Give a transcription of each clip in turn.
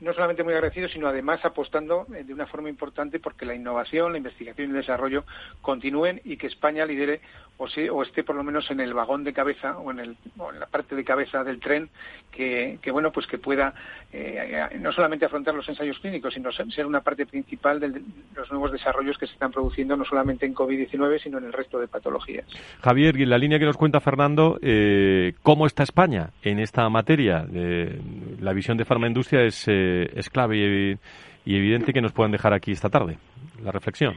no solamente muy agradecidos, sino además apostando eh, de una forma importante porque la innovación, la investigación y el desarrollo continúen y que España lidere o, o esté por lo menos en el vagón de cabeza o en, el, en la parte de cabeza del tren que, bueno pues que pueda eh, no solamente afrontar los ensayos clínicos sino ser una parte principal de los nuevos desarrollos que se están produciendo no solamente en COVID-19 sino en el resto de patologías. Javier, y en la línea que nos cuenta Fernando, eh, ¿cómo está España en esta materia? la visión de farmaindustria es, eh, es clave y, evidente que nos puedan dejar aquí esta tarde la reflexión.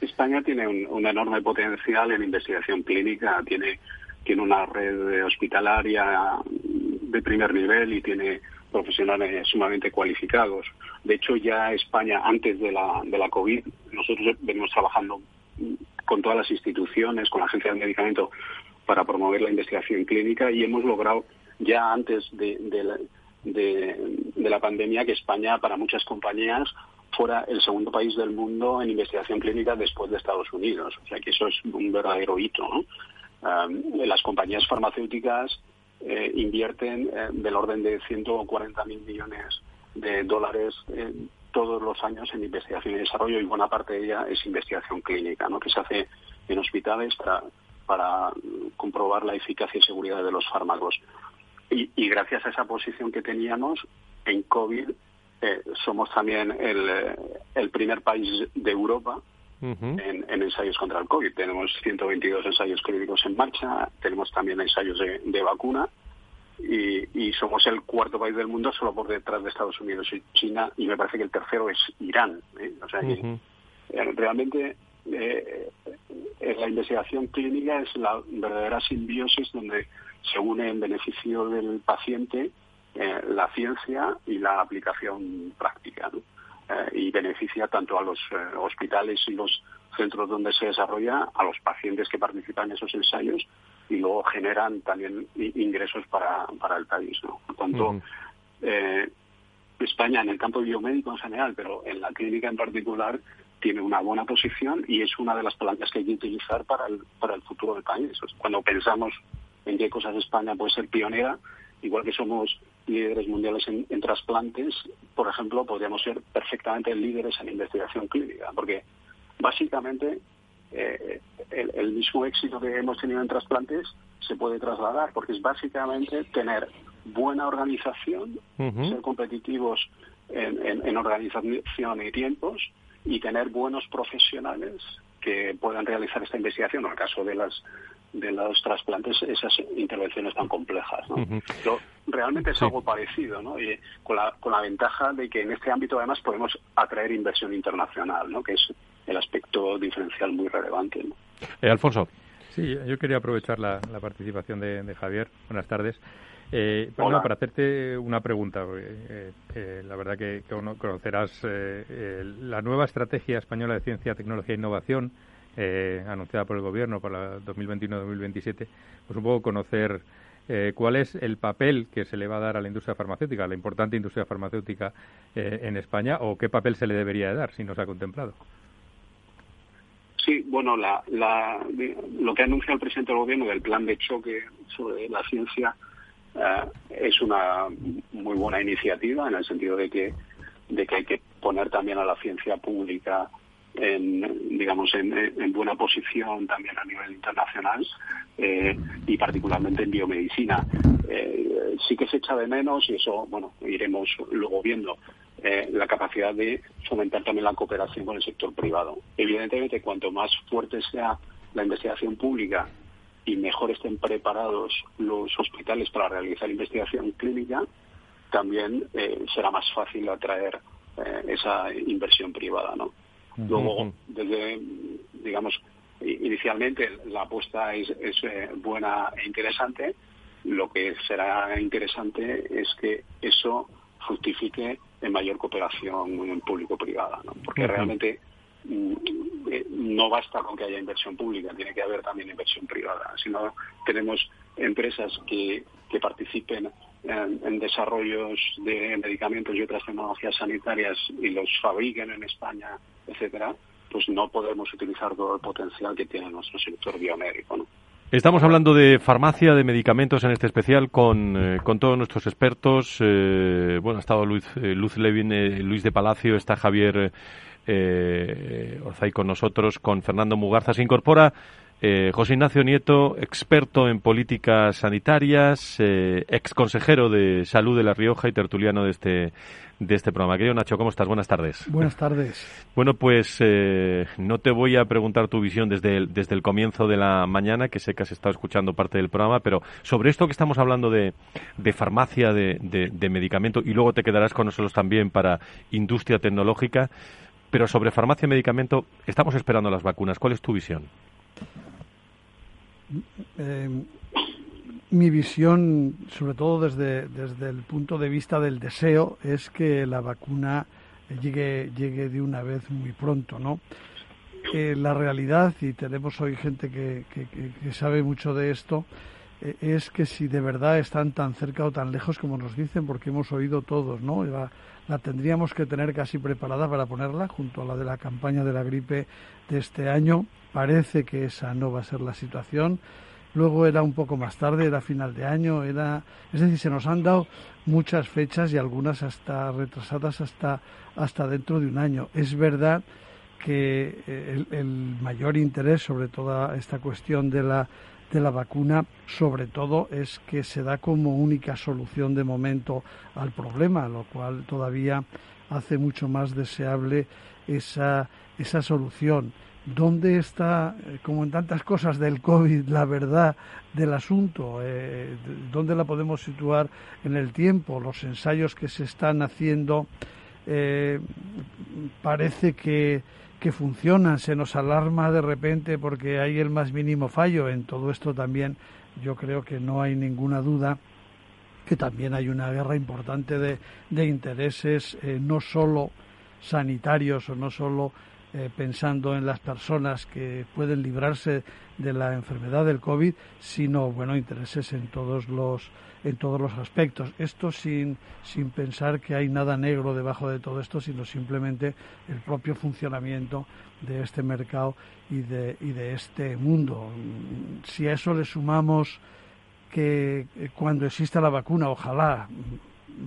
España tiene un, enorme potencial en investigación clínica, tiene, tiene una red hospitalaria de primer nivel y tiene profesionales sumamente cualificados. De hecho, ya España, antes de la, de la COVID, nosotros venimos trabajando con todas las instituciones, con la Agencia de Medicamento, para promover la investigación clínica y hemos logrado ya antes de, de la pandemia que España, para muchas compañías, fuera el segundo país del mundo en investigación clínica después de Estados Unidos. O sea que eso es un verdadero hito. ¿no? las compañías farmacéuticas eh, invierten eh, del orden de 140 mil millones de dólares eh, todos los años en investigación y desarrollo y buena parte de ella es investigación clínica, ¿no? que se hace en hospitales para, para comprobar la eficacia y seguridad de los fármacos. Y, y gracias a esa posición que teníamos en COVID eh, somos también el, eh, el, primer país de Europa en, ensayos contra el COVID. Tenemos 122 ensayos clínicos en marcha, tenemos también ensayos de, vacuna y, somos el cuarto país del mundo solo por detrás de Estados Unidos y China y me parece que el tercero es Irán. ¿eh? O sea realmente la investigación clínica es la verdadera simbiosis donde se une en beneficio del paciente eh, la ciencia y la aplicación práctica. Eh, y beneficia tanto a los eh, hospitales y los centros donde se desarrolla, a los pacientes que participan en esos ensayos y luego generan también ingresos para, para el país. ¿no? Por tanto, España en el campo biomédico en general, pero en la clínica en particular, tiene una buena posición y es una de las palancas que hay que utilizar para el, para el futuro del país. Cuando pensamos en qué cosas España puede ser pionera, igual que somos líderes mundiales en, trasplantes, por ejemplo, podríamos ser perfectamente líderes en investigación clínica, porque básicamente eh, el, mismo éxito que hemos tenido en trasplantes se puede trasladar, porque es básicamente tener buena organización, ser competitivos en, en organización y tiempos y tener buenos profesionales que puedan realizar esta investigación. En el caso de las de los trasplantes esas intervenciones tan complejas. ¿no? Pero realmente es algo parecido, ¿no? Y con, la, con la ventaja de que en este ámbito además podemos atraer inversión internacional, ¿no? que es el aspecto diferencial muy relevante. ¿no? Eh, Alfonso. Sí, yo quería aprovechar la, participación de, Javier. Buenas tardes. Eh, para hacerte una pregunta, eh, eh, la verdad que, conocerás la nueva estrategia española de ciencia, tecnología e innovación eh, anunciada por el Gobierno para 2021-2027, pues un poco conocer eh, cuál es el papel que se le va a dar a la industria farmacéutica, a la importante industria farmacéutica eh, en España, o qué papel se le debería dar, si no se ha contemplado. Sí, bueno, la, lo que anuncia el presidente del Gobierno del plan de choque sobre la ciencia es una muy buena iniciativa en el sentido de que, de que hay que poner también a la ciencia pública en, digamos, en, buena posición también a nivel internacional eh, y particularmente en biomedicina. Eh, sí que se echa de menos y eso, bueno, iremos luego viendo eh, la capacidad de fomentar también la cooperación con el sector privado. Evidentemente, cuanto más fuerte sea la investigación pública y mejor estén preparados los hospitales para realizar investigación clínica, también será más fácil atraer esa inversión privada, ¿no? Luego, desde, digamos, inicialmente la apuesta es, eh, buena e interesante. Lo que será interesante es que eso fructifique en mayor cooperación público-privada, ¿no? porque realmente eh, no basta con que haya inversión pública, tiene que haber también inversión privada. Si no tenemos empresas que, que participen en, desarrollos de medicamentos y otras tecnologías sanitarias y los fabriquen en España, etcétera, pues no podemos utilizar todo el potencial que tiene nuestro sector biomédico. ¿no? Estamos hablando de farmacia, de medicamentos en este especial con, eh, con todos nuestros expertos. Eh, bueno, ha estado Luz, eh, Luz Levin, Luis de Palacio, está Javier Orzay con nosotros, con Fernando Mugarza. Se incorpora José Ignacio Nieto, experto en políticas sanitarias, ex consejero de salud de La Rioja y tertuliano de este, de este programa. Querido Nacho, ¿cómo estás? Buenas tardes. Buenas tardes. Bueno, pues eh, no te voy a preguntar tu visión desde el, desde el comienzo de la mañana, que sé que has estado escuchando parte del programa, pero sobre esto que estamos hablando de, de farmacia, de, de, medicamento, y luego te quedarás con nosotros también para industria tecnológica, pero sobre farmacia y medicamento, estamos esperando las vacunas. ¿Cuál es tu visión? Eh, mi visión, sobre todo desde, desde el punto de vista del deseo, es que la vacuna llegue, llegue de una vez muy pronto, ¿no? Eh, la realidad, y tenemos hoy gente que, que, sabe mucho de esto, es que si de verdad están tan cerca o tan lejos como nos dicen, porque hemos oído todos, ¿no? La, tendríamos que tener casi preparada para ponerla junto a la de la campaña de la gripe de este año. Parece que esa no va a ser la situación luego era un poco más tarde, era final de año, era, es decir, se nos han dado muchas fechas y algunas hasta retrasadas hasta, hasta dentro de un año. Es verdad que eh, el, mayor interés sobre toda esta cuestión de la, de la vacuna, sobre todo, es que se da como única solución de momento al problema, lo cual todavía hace mucho más deseable esa, esa solución ¿Dónde está, eh, como en tantas cosas del COVID, la verdad del asunto? Eh, ¿Dónde la podemos situar en el tiempo? Los ensayos que se están haciendo eh, parece que, que funcionan, se nos alarma de repente porque hay el más mínimo fallo. En todo esto también yo creo que no hay ninguna duda que también hay una guerra importante de, de intereses, no solo sanitarios o no solo eh, pensando en las personas que pueden librarse de la enfermedad del COVID, sino bueno intereses en todos los en todos los aspectos. Esto sin, sin pensar que hay nada negro debajo de todo esto, sino simplemente el propio funcionamiento de este mercado y de, y de este mundo. Si a eso le sumamos que cuando exista la vacuna, ojalá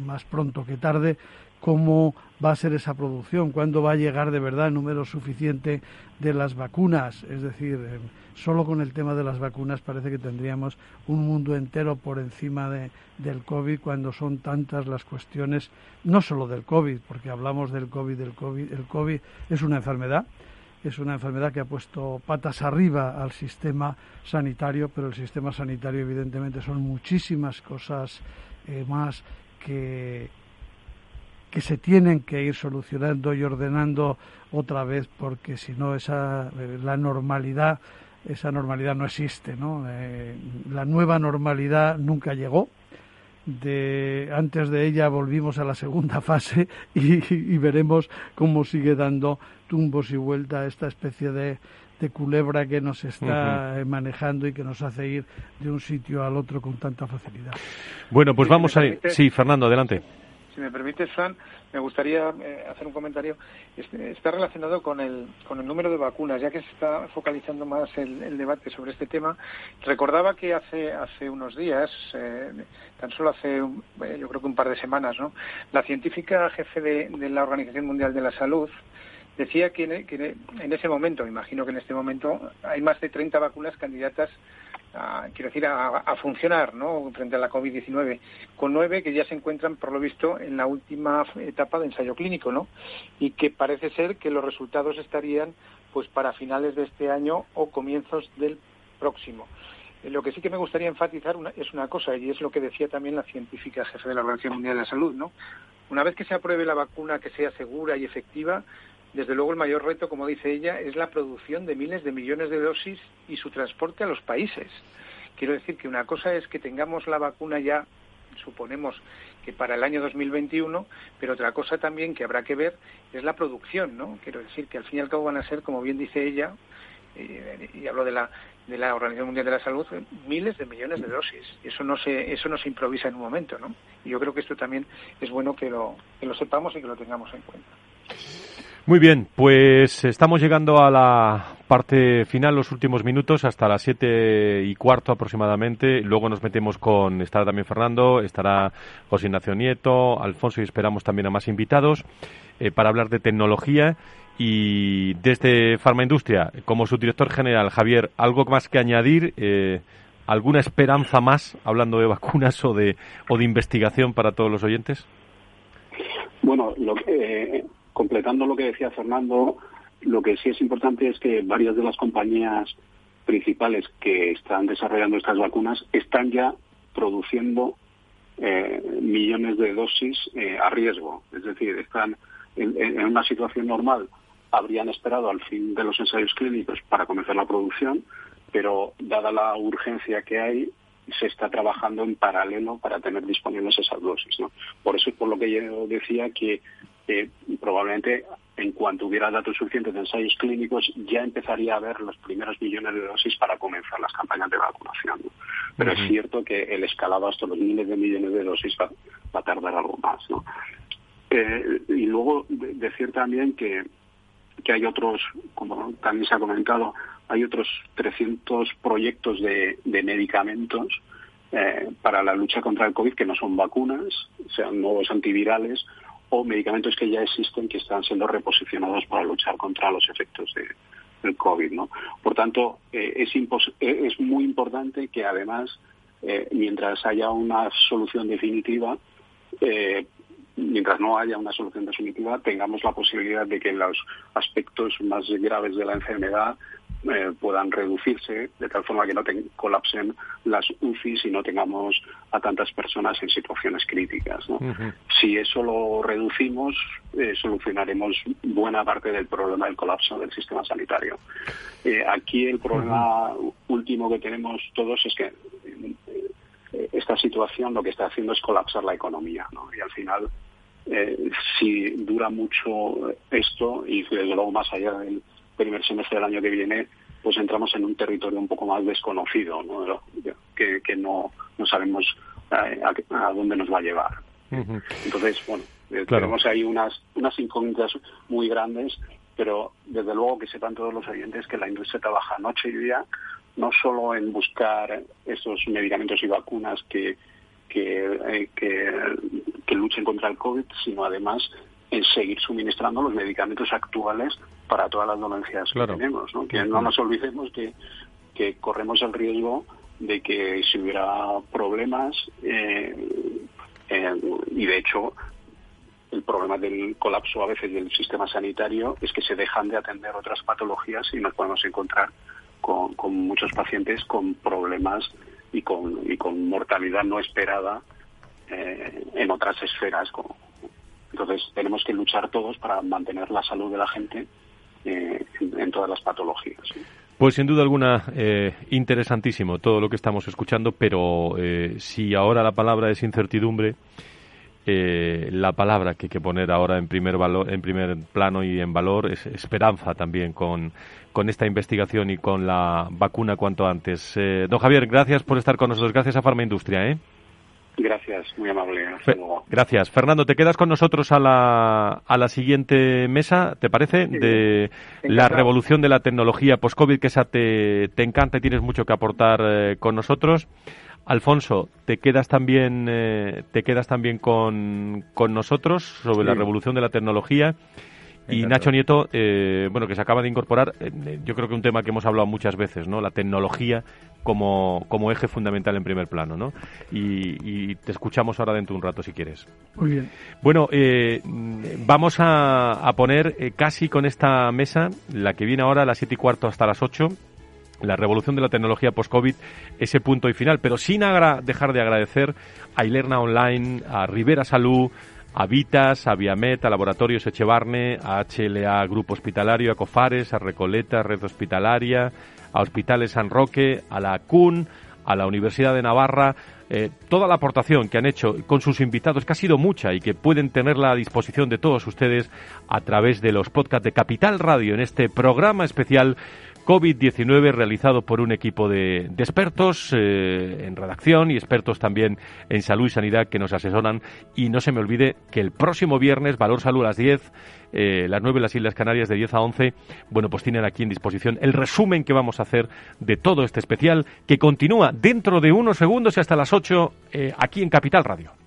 más pronto que tarde, cómo va a ser esa producción, cuándo va a llegar de verdad el número suficiente de las vacunas. Es decir, eh, solo con el tema de las vacunas parece que tendríamos un mundo entero por encima de, del COVID cuando son tantas las cuestiones, no solo del COVID, porque hablamos del COVID, del COVID. El COVID es una enfermedad, es una enfermedad que ha puesto patas arriba al sistema sanitario, pero el sistema sanitario evidentemente son muchísimas cosas eh, más que que se tienen que ir solucionando y ordenando otra vez porque si no esa eh, la normalidad esa normalidad no existe no eh, la nueva normalidad nunca llegó. De antes de ella volvimos a la segunda fase y, veremos cómo sigue dando tumbos y vuelta esta especie de, de culebra que nos está manejando y que nos hace ir de un sitio al otro con tanta facilidad. Bueno, pues vamos a ir. Sí, Fernando, adelante. Si me permite, Fran, me gustaría eh, hacer un comentario. Este, está relacionado con el, con el número de vacunas, ya que se está focalizando más el, debate sobre este tema. Recordaba que hace, hace unos días, eh, tan solo hace, eh, yo creo que un par de semanas, ¿no? la científica jefe de, la Organización Mundial de la Salud, decía que, en ese momento, imagino que en este momento, hay más de 30 vacunas candidatas quiero decir, a, funcionar ¿no? frente a la COVID-19, con nueve que ya se encuentran, por lo visto, en la última etapa de ensayo clínico, ¿no? Y que parece ser que los resultados estarían pues para finales de este año o comienzos del próximo. Eh, lo que sí que me gustaría enfatizar es una cosa, y es lo que decía también la científica jefe de la Organización Mundial de la Salud, ¿no? Una vez que se apruebe la vacuna que sea segura y efectiva, desde luego el mayor reto, como dice ella, es la producción de miles de millones de dosis y su transporte a los países. Quiero decir que una cosa es que tengamos la vacuna ya, suponemos que para el año 2021, pero otra cosa también que habrá que ver es la producción, ¿no? Quiero decir que al fin y al cabo van a ser, como bien dice ella, eh, y hablo de la de la Organización Mundial de la Salud miles de millones de dosis. Eso no se eso no se improvisa en un momento, ¿no? Y yo creo que esto también es bueno que lo que lo sepamos y que lo tengamos en cuenta. Muy bien, pues estamos llegando a la parte final, los últimos minutos, hasta las siete y cuarto aproximadamente. Luego nos metemos con, estará también Fernando, estará José Ignacio Nieto, Alfonso y esperamos también a más invitados eh, para hablar de tecnología. Y desde Farmaindustria, como su director general, Javier, ¿algo más que añadir? Eh, ¿Alguna esperanza más, hablando de vacunas o de, o de investigación para todos los oyentes? Bueno, lo eh, completando lo que decía Fernando, lo que sí es importante es que varias de las compañías principales que están desarrollando estas vacunas están ya produciendo eh, millones de dosis eh, a riesgo. Es decir, están en, una situación normal, habrían esperado al fin de los ensayos clínicos para comenzar la producción, pero dada la urgencia que hay, se está trabajando en paralelo para tener disponibles esas dosis. ¿no? Por eso es por lo que yo decía que probablemente en cuanto hubiera datos suficientes de ensayos clínicos, ya empezaría a haber los primeros millones de dosis para comenzar las campañas de vacunación. Pero es cierto que el escalado hasta los miles de millones de dosis va, a tardar algo más. ¿no? Eh, y luego decir también que, que hay otros, como también se ha comentado, hay otros 300 proyectos de, de medicamentos eh, para la lucha contra el COVID que no son vacunas, sean nuevos antivirales o medicamentos que ya existen que están siendo reposicionados para luchar contra los efectos del COVID. ¿no? Por tanto, eh, es, eh, es muy importante que además, eh, mientras haya una solución definitiva, mientras no haya una solución definitiva, tengamos la posibilidad de que los aspectos más graves de la enfermedad eh, puedan reducirse de tal forma que no colapsen las UCIs y no tengamos a tantas personas en situaciones críticas. Si eso lo reducimos, eh, solucionaremos buena parte del problema del colapso del sistema sanitario. Eh, aquí el problema último que tenemos todos es que esta situación lo que está haciendo es colapsar la economía y al final si dura mucho esto y desde luego más allá del primer semestre del año que viene, pues entramos en un territorio un poco más desconocido, ¿no? Que, no, no sabemos eh, a, dónde nos va a llevar. Entonces, bueno, eh, tenemos ahí unas, unas incógnitas muy grandes, pero desde luego que sepan todos los oyentes que la industria trabaja noche y día, no solo en buscar esos medicamentos y vacunas que, que, eh, que, que luchen contra el COVID, sino además en seguir suministrando los medicamentos actuales para todas las dolencias que tenemos. ¿no? Que no nos olvidemos que, que corremos el riesgo de que si hubiera problemas, eh, eh, y de hecho el problema del colapso a veces del sistema sanitario es que se dejan de atender otras patologías y nos podemos encontrar con, con muchos pacientes con problemas y con, y con mortalidad no esperada eh, en otras esferas como, entonces tenemos que luchar todos para mantener la salud de la gente eh, en, todas las patologías. Pues sin duda alguna, eh, interesantísimo todo lo que estamos escuchando, pero eh, si ahora la palabra es incertidumbre, la palabra que hay que poner ahora en primer, valor, en primer plano y en valor es esperanza también con, con esta investigación y con la vacuna cuanto antes. don Javier, gracias por estar con nosotros. Gracias a Farma Industria. ¿eh? Gracias, muy amable. Gracias. Fernando, te quedas con nosotros a la, a la siguiente mesa, ¿te parece? de la revolución de la tecnología post-COVID, que esa te, te, encanta y tienes mucho que aportar eh, con nosotros. Alfonso, te quedas también, eh, te quedas también con, con nosotros sobre la revolución de la tecnología. Y Nacho Nieto, eh, bueno, que se acaba de incorporar, eh, yo creo que un tema que hemos hablado muchas veces, ¿no? La tecnología como, como eje fundamental en primer plano, ¿no? Y, te escuchamos ahora dentro de un rato si quieres. Muy bien. Bueno, eh, vamos a, a poner casi con esta mesa, la que viene ahora a las siete y cuarto hasta las 8, la revolución de la tecnología post-COVID, ese punto y final, pero sin dejar de agradecer a Ilerna Online, a Rivera Salud, a Vitas, a Viamet, a Laboratorios Echevarne, a HLA Grupo Hospitalario, a Cofares, a Recoleta, Red Hospitalaria, a Hospitales San Roque, a la CUN, a la Universidad de Navarra, eh, toda la aportación que han hecho con sus invitados, que ha sido mucha y que pueden tenerla a disposición de todos ustedes a través de los podcasts de Capital Radio en este programa especial COVID-19 realizado por un equipo de, expertos eh, en redacción y expertos también en salud y sanidad que nos asesoran. Y no se me olvide que el próximo viernes, Valor Salud a las 10, eh, las 9 las Islas Canarias de 10 a 11, bueno, pues tienen aquí en disposición el resumen que vamos a hacer de todo este especial que continúa dentro de unos segundos y hasta las 8 eh, aquí en Capital Radio.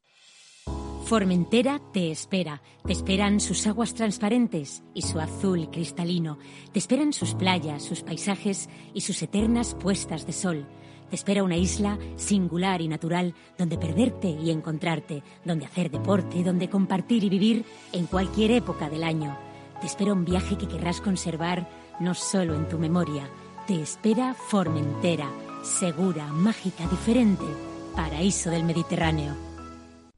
Formentera te espera. Te esperan sus aguas transparentes y su azul cristalino. Te esperan sus playas, sus paisajes y sus eternas puestas de sol. Te espera una isla singular y natural donde perderte y encontrarte, donde hacer deporte, donde compartir y vivir en cualquier época del año. Te espera un viaje que querrás conservar no solo en tu memoria. Te espera Formentera, segura, mágica, diferente, paraíso del Mediterráneo.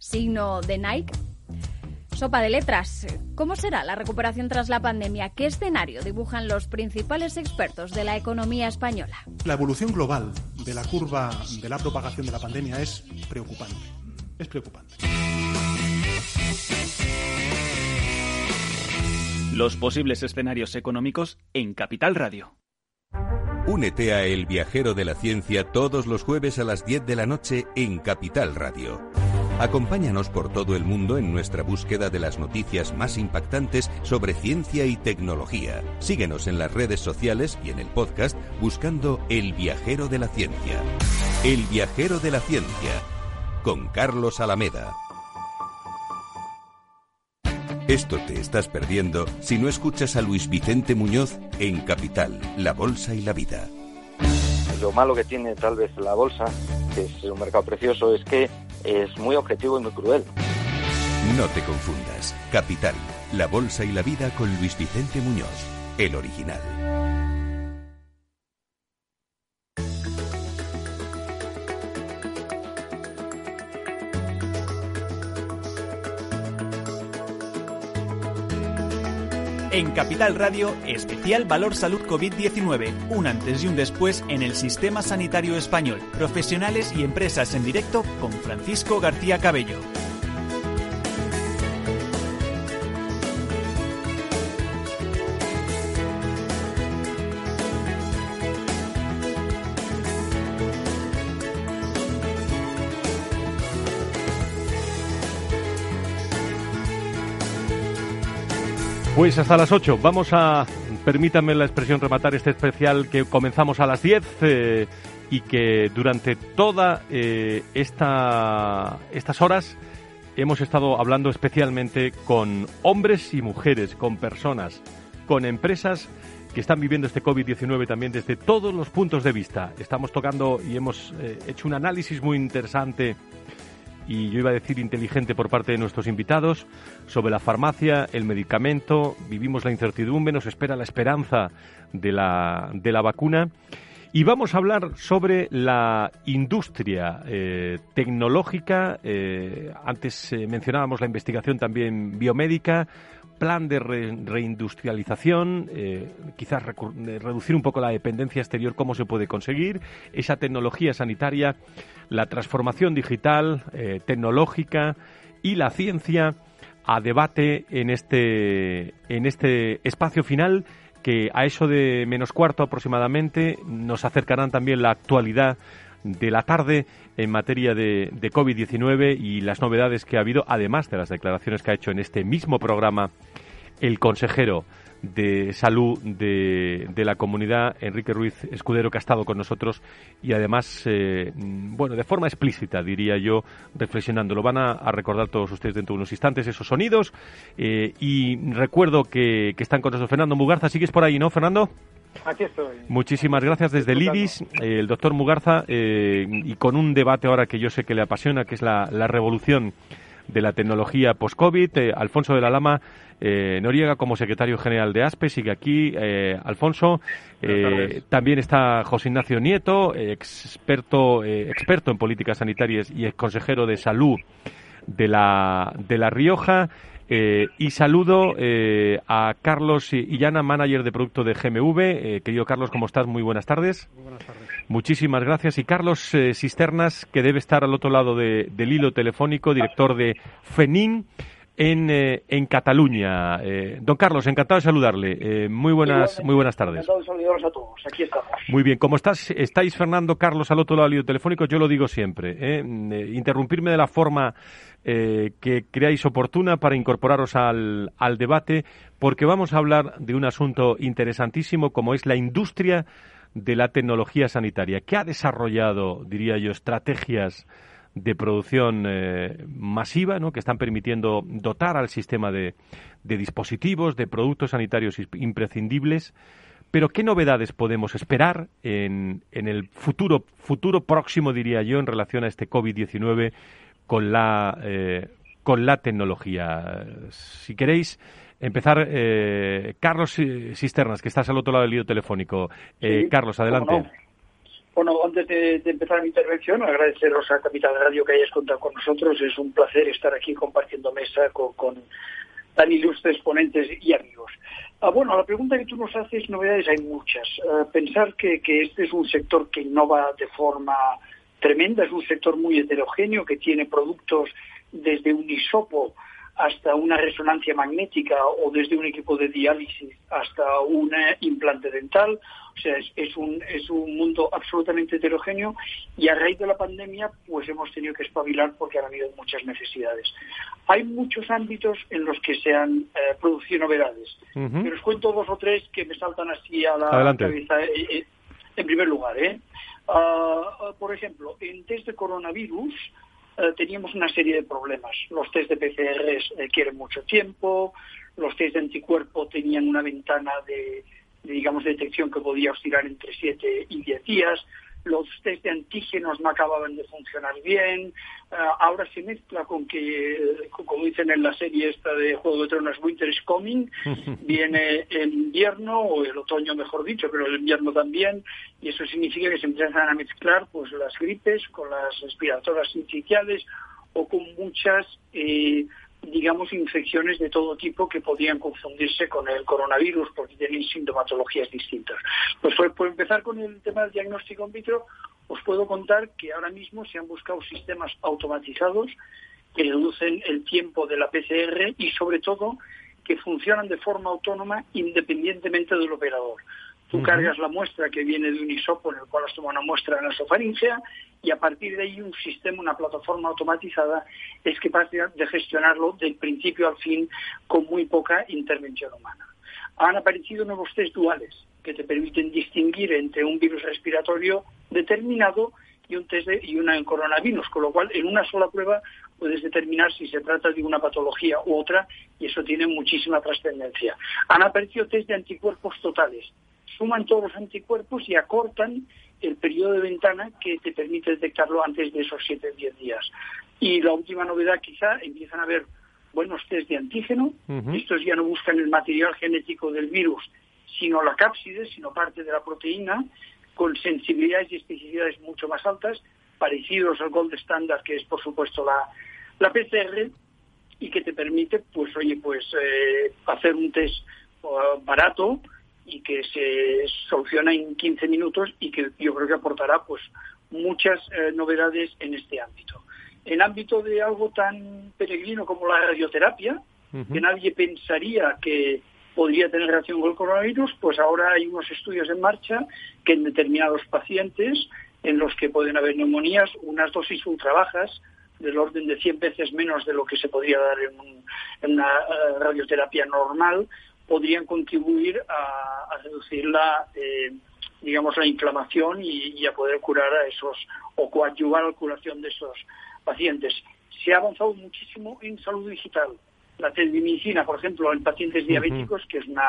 signo de Nike. Sopa de letras. ¿Cómo será la recuperación tras la pandemia? ¿Qué escenario dibujan los principales expertos de la economía española? La evolución global de la curva de la propagación de la pandemia es preocupante. Es preocupante. Los posibles escenarios económicos en Capital Radio. Únete a El Viajero de la Ciencia todos los jueves a las 10 de la noche en Capital Radio. Acompáñanos por todo el mundo en nuestra búsqueda de las noticias más impactantes sobre ciencia y tecnología. Síguenos en las redes sociales y en el podcast buscando El Viajero de la Ciencia. El Viajero de la Ciencia, con Carlos Alameda. Esto te estás perdiendo si no escuchas a Luis Vicente Muñoz en Capital, La Bolsa y la Vida. Lo malo que tiene tal vez la bolsa, que es un mercado precioso, es que es muy objetivo y muy cruel. No te confundas. Capital, la bolsa y la vida con Luis Vicente Muñoz, el original. En Capital Radio, especial Valor Salud COVID-19, un antes y un después en el sistema sanitario español, profesionales y empresas en directo con Francisco García Cabello. Pues hasta las 8. Vamos a, permítanme la expresión, rematar este especial que comenzamos a las 10 eh, y que durante toda eh, esta, estas horas hemos estado hablando especialmente con hombres y mujeres, con personas, con empresas que están viviendo este COVID-19 también desde todos los puntos de vista. Estamos tocando y hemos eh, hecho un análisis muy interesante y yo iba a decir inteligente por parte de nuestros invitados sobre la farmacia, el medicamento, vivimos la incertidumbre, nos espera la esperanza de la, de la vacuna Y vamos a hablar sobre la industria eh, tecnológica. Eh, antes eh, mencionábamos la investigación también biomédica, plan de reindustrialización, quizás reducir un poco la dependencia exterior, cómo se puede conseguir, esa tecnología sanitaria, la transformación digital, tecnológica y la ciencia a debate en este, en este espacio final que a eso de menos cuarto aproximadamente nos acercarán también la actualidad de la tarde en materia de, de COVID-19 y las novedades que ha habido, además de las declaraciones que ha hecho en este mismo programa el consejero de salud de, de, la comunidad, Enrique Ruiz Escudero, que ha estado con nosotros y además, eh, bueno, de forma explícita, diría yo, reflexionando. Lo van a, recordar todos ustedes dentro de unos instantes, esos sonidos. Eh, y recuerdo que, que, están con nosotros Fernando Mugarza. ¿Sigues por ahí, no, Fernando? Aquí estoy. Muchísimas gracias desde el IDIS, el doctor Mugarza, eh, y con un debate ahora que yo sé que le apasiona, que es la, la revolución de la tecnología post-COVID. Alfonso de la Lama eh, Noriega como secretario general de ASPE, sigue aquí. Eh, Alfonso, eh, también está José Ignacio Nieto, experto, experto en políticas sanitarias y ex consejero de salud de la, de la Rioja. Y saludo a Carlos Illana, manager de producto de GMV. querido Carlos, ¿cómo estás? Muy buenas tardes. Muy buenas tardes. Muchísimas gracias. Y Carlos Cisternas, que debe estar al otro lado del hilo telefónico, director de FENIN en, eh, en Cataluña. Eh, don Carlos, encantado de saludarle. Eh, muy buenas muy buenas tardes. Encantado de saludaros a todos. Aquí estamos. Muy bien. Como estás, estáis, Fernando, Carlos, al otro lado del telefónico, yo lo digo siempre. interrumpirme de la forma que creáis oportuna para incorporaros al, al debate, porque vamos a hablar de un asunto interesantísimo como es la industria de la tecnología sanitaria, que ha desarrollado, diría yo, estrategias de producción eh, masiva, ¿no? que están permitiendo dotar al sistema de, de, dispositivos, de productos sanitarios imprescindibles. Pero ¿qué novedades podemos esperar en, en el futuro, futuro próximo, diría yo, en relación a este COVID-19 con la, eh, con la tecnología? Si queréis, empezar, eh, Carlos Cisternas, que estás al otro lado del lío telefónico. Carlos, adelante. Bueno, antes de, empezar mi intervención, agradeceros a Capital Radio que hayáis contado con nosotros. Es un placer estar aquí compartiendo mesa con, tan ilustres ponentes y amigos. Ah, bueno, la pregunta que tú nos haces, novedades hay muchas. Ah, pensar que, que este es un sector que innova de forma tremenda, es un sector muy heterogéneo que tiene productos desde un hisopo hasta una resonancia magnética o desde un equipo de diálisis hasta un implante dental. O sea, es, un, es un mundo absolutamente heterogéneo y a raíz de la pandemia pues hemos tenido que espabilar porque han habido muchas necesidades. Hay muchos ámbitos en los que se han eh, producido novedades. Pero os cuento dos o tres que me saltan así a la cabeza. Eh, eh, en primer lugar, ¿eh? Ah, ah, por ejemplo, en test de coronavirus eh, teníamos una serie de problemas. Los test de PCR quieren mucho tiempo, los test de anticuerpo tenían una ventana de, digamos, detección que podía oscilar entre 7 y 10 días, los test de antígenos no acababan de funcionar bien, ah, ahora se mezcla con que, como dicen en la serie esta de Juego de Tronos, Winter is Coming, viene el invierno, o el otoño mejor dicho, pero el invierno también, y eso significa que se empiezan a mezclar pues las gripes con las respiradoras iniciales o con muchas eh, digamos, infecciones de todo tipo que podían confundirse con el coronavirus porque tienen sintomatologías distintas. Pues por empezar con el tema del diagnóstico in vitro, os puedo contar que ahora mismo se han buscado sistemas automatizados que reducen el tiempo de la PCR y sobre todo que funcionan de forma autónoma independientemente del operador. Tú cargas la muestra que viene de un hisopo en el cual has tomado una muestra en la sofaringea y a partir de ahí un sistema, una plataforma automatizada es capaz de gestionarlo del principio al fin con muy poca intervención humana. Han aparecido nuevos test duales que te permiten distinguir entre un virus respiratorio determinado y un test de, y una coronavirus, con lo cual en una sola prueba puedes determinar si se trata de una patología u otra y eso tiene muchísima trascendencia. Han aparecido test de anticuerpos totales suman todos los anticuerpos y acortan el periodo de ventana que te permite detectarlo antes de esos 7 o 10 días. Y la última novedad quizá, empiezan a haber buenos test de antígeno. Estos ya no buscan el material genético del virus, sino la cápside, sino parte de la proteína, con sensibilidades y especificidades mucho más altas, parecidos al gold standard, que es por supuesto la, la PCR, y que te permite, pues oye, pues eh, hacer un test uh, barato y que se soluciona en 15 minutos y que yo creo que aportará pues muchas eh, novedades en este ámbito. En ámbito de algo tan peregrino como la radioterapia, que nadie pensaría que podría tener relación con el coronavirus, pues ahora hay unos estudios en marcha que en determinados pacientes en los que pueden haber neumonías, unas dosis ultra bajas, del orden de 100 veces menos de lo que se podría dar en, una eh, radioterapia normal, podrían contribuir a, reducir la, eh, digamos, la inflamación y, a poder curar a esos, o coadyuvar a la curación de esos pacientes. Se ha avanzado muchísimo en salud digital. La telemedicina, por ejemplo, en pacientes diabéticos, que es una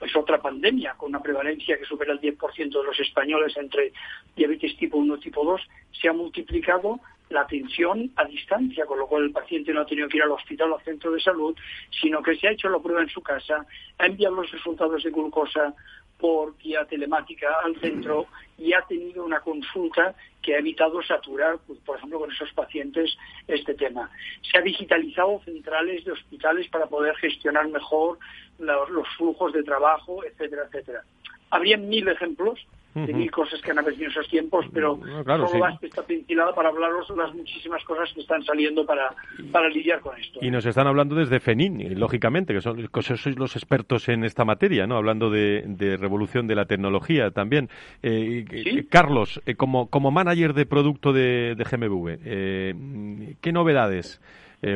es otra pandemia, con una prevalencia que supera el 10% de los españoles entre diabetes tipo 1 y tipo 2, se ha multiplicado la atención a distancia, con lo cual el paciente no ha tenido que ir al hospital o al centro de salud, sino que se ha hecho la prueba en su casa, ha enviado los resultados de glucosa por vía telemática al centro y ha tenido una consulta que ha evitado saturar, pues, por ejemplo, con esos pacientes este tema. Se ha digitalizado centrales de hospitales para poder gestionar mejor los flujos de trabajo, etcétera, etcétera. Habría mil ejemplos de mil cosas que han en esos tiempos, pero claro, solo basta esta pincelada para hablaros de las muchísimas cosas que están saliendo para, para lidiar con esto. Y nos están hablando desde FENIN, lógicamente, que, son, sois los expertos en esta materia, ¿no? Hablando de, revolución de la tecnología también. Eh, eh Carlos, eh, como, como manager de producto de, de GMV, eh, ¿qué novedades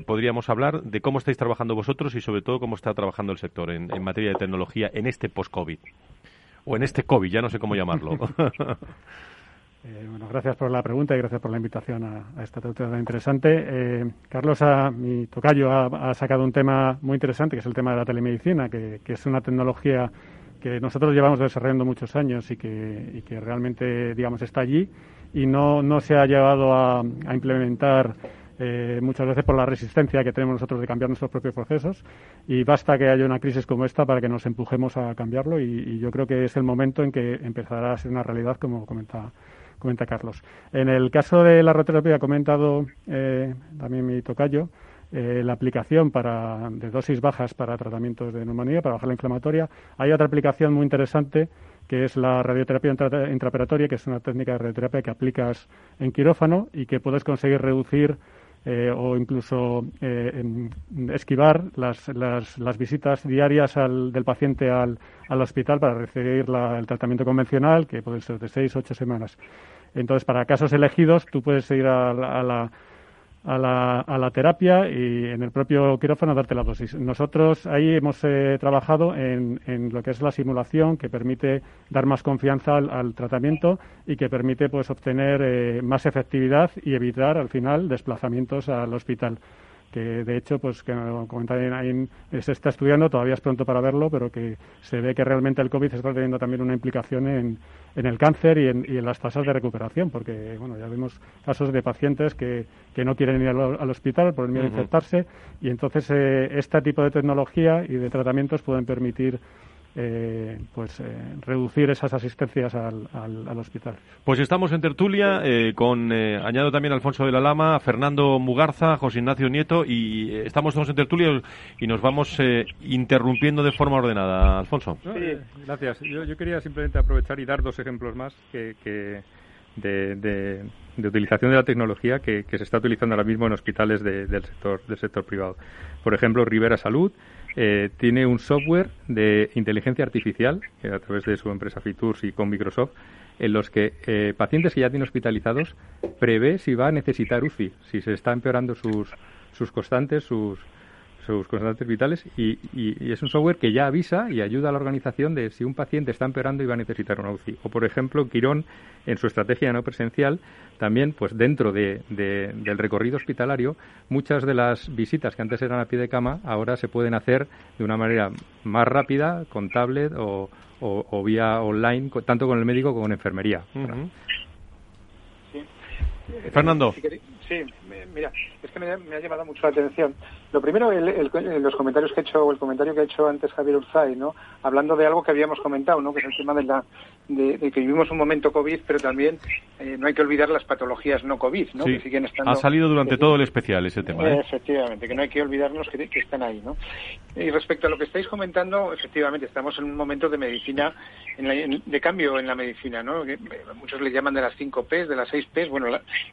podríamos hablar de cómo estáis trabajando vosotros y sobre todo cómo está trabajando el sector en, en materia de tecnología en este post-COVID? O en este COVID, ya no sé cómo llamarlo. Eh, bueno, gracias por la pregunta y gracias por la invitación a, esta tertulia interesante. Eh, Carlos, a, mi tocayo, ha, sacado un tema muy interesante, que es el tema de la telemedicina, que, es una tecnología que nosotros llevamos desarrollando muchos años y que, y que realmente, digamos, está allí y no, se ha llevado a implementar eh, muchas veces por la resistencia que tenemos nosotros de cambiar nuestros propios procesos y basta que haya una crisis como esta para que nos empujemos a cambiarlo y, yo creo que es el momento en que empezará a ser una realidad como comenta, comenta Carlos. En el caso de la roterapia ha comentado eh, también mi tocayo, eh, la aplicación para, de dosis bajas para tratamientos de neumonía, para bajar la inflamatoria. Hay otra aplicación muy interesante que es la radioterapia intraoperatoria, que es una técnica de radioterapia que aplicas en quirófano y que puedes conseguir reducir eh, o incluso eh, esquivar las, las, las, visitas diarias del paciente al, al, hospital para recibir el tratamiento convencional, que puede ser de seis ocho semanas. Entonces, para casos elegidos, tú puedes ir a la a la, a la terapia y en el propio quirófano darte la dosis. Nosotros ahí hemos eh, trabajado en, en, lo que es la simulación que permite dar más confianza al, tratamiento y que permite pues obtener eh, más efectividad y evitar al final desplazamientos al hospital que de hecho, pues que ahí, se está estudiando, todavía es pronto para verlo, pero que se ve que realmente el COVID está teniendo también una implicación en, en el cáncer y en, y en, las tasas de recuperación, porque bueno, ya vemos casos de pacientes que, que no quieren ir al, hospital por el miedo a infectarse y entonces eh, este tipo de tecnología y de tratamientos pueden permitir eh, pues eh, reducir esas asistencias al, al, hospital. Pues estamos en tertulia eh, con, añado también Alfonso de la Lama, Fernando Mugarza, José Ignacio Nieto y estamos todos en tertulia y nos vamos interrumpiendo de forma ordenada. Alfonso. gracias. Yo, quería simplemente aprovechar y dar dos ejemplos más que, de, de, utilización de la tecnología que, se está utilizando ahora mismo en hospitales del sector del sector privado. Por ejemplo, Rivera Salud eh, tiene un software de inteligencia artificial, a través de su empresa Fiturs y con Microsoft, en los que eh, pacientes que ya tienen hospitalizados prevé si va a necesitar UCI, si se está empeorando sus, sus constantes, sus, sus constantes vitales y, es un software que ya avisa y ayuda a la organización de si un paciente está empeorando y va a necesitar una UCI. O, por ejemplo, Quirón, en su estrategia no presencial, también, pues dentro de, del recorrido hospitalario, muchas de las visitas que antes eran a pie de cama, ahora se pueden hacer de una manera más rápida, con tablet o, o, vía online, tanto con el médico como con enfermería. Fernando. Sí, mira, es que me, ha llamado mucho la atención. Lo primero, los comentarios que ha hecho, o el comentario que ha hecho antes Javier Urzay, ¿no? Hablando de algo que habíamos comentado, ¿no? Que es el tema de la, de, que vivimos un momento COVID, pero también eh, no hay que olvidar las patologías no COVID, ¿no? que siguen estando. Ha salido durante todo el especial ese tema. ¿eh? Efectivamente, que no hay que olvidarnos que, están ahí, ¿no? Y respecto a lo que estáis comentando, efectivamente, estamos en un momento de medicina, de cambio en la medicina, ¿no? muchos le llaman de las cinco P's, de las seis P's, bueno,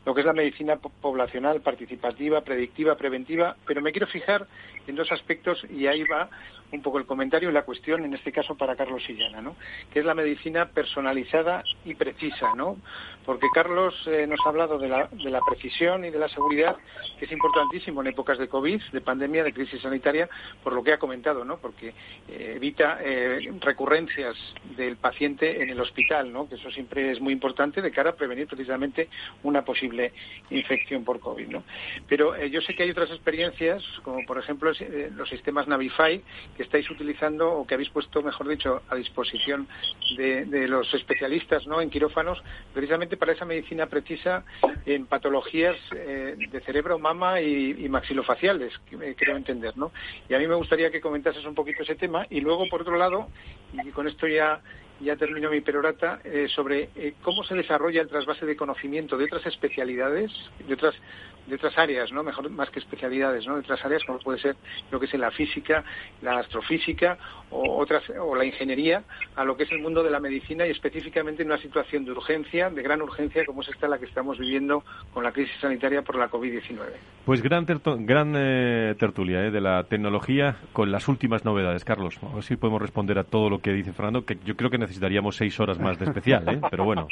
lo que es la medicina poblacional, participativa, predictiva, preventiva, pero me fijar en dos aspectos y ahí va un poco el comentario y la cuestión, en este caso para Carlos Sillana, ¿no? que es la medicina personalizada y precisa, ¿no? porque Carlos eh, nos ha hablado de la, de la precisión y de la seguridad, que es importantísimo en épocas de COVID, de pandemia, de crisis sanitaria, por lo que ha comentado, ¿no? porque eh, evita eh, recurrencias del paciente en el hospital, ¿no? que eso siempre es muy importante de cara a prevenir precisamente una posible infección por COVID. ¿no? Pero yo sé que hay otras experiencias, como por ejemplo los sistemas Navify, que estáis utilizando o que habéis puesto, mejor dicho, a disposición de, los especialistas ¿no? en quirófanos, precisamente para esa medicina precisa en patologías eh, de cerebro, mama y, maxilofaciales, que, creo entender. ¿no? Y a mí me gustaría que comentases un poquito ese tema. Y luego, por otro lado, y con esto ya ya termino mi perorata, eh, sobre eh, cómo se desarrolla el trasvase de conocimiento de otras especialidades, de otras de otras áreas, ¿no? Mejor más que especialidades, ¿no? De otras áreas como puede ser lo que es la física, la astrofísica o otras o la ingeniería a lo que es el mundo de la medicina y específicamente en una situación de urgencia, de gran urgencia como es esta la que estamos viviendo con la crisis sanitaria por la COVID-19. Pues gran gran eh, tertulia ¿eh? de la tecnología con las últimas novedades, Carlos. A ver si podemos responder a todo lo que dice Fernando, que yo creo que necesitaríamos seis horas más de especial, ¿eh? Pero bueno.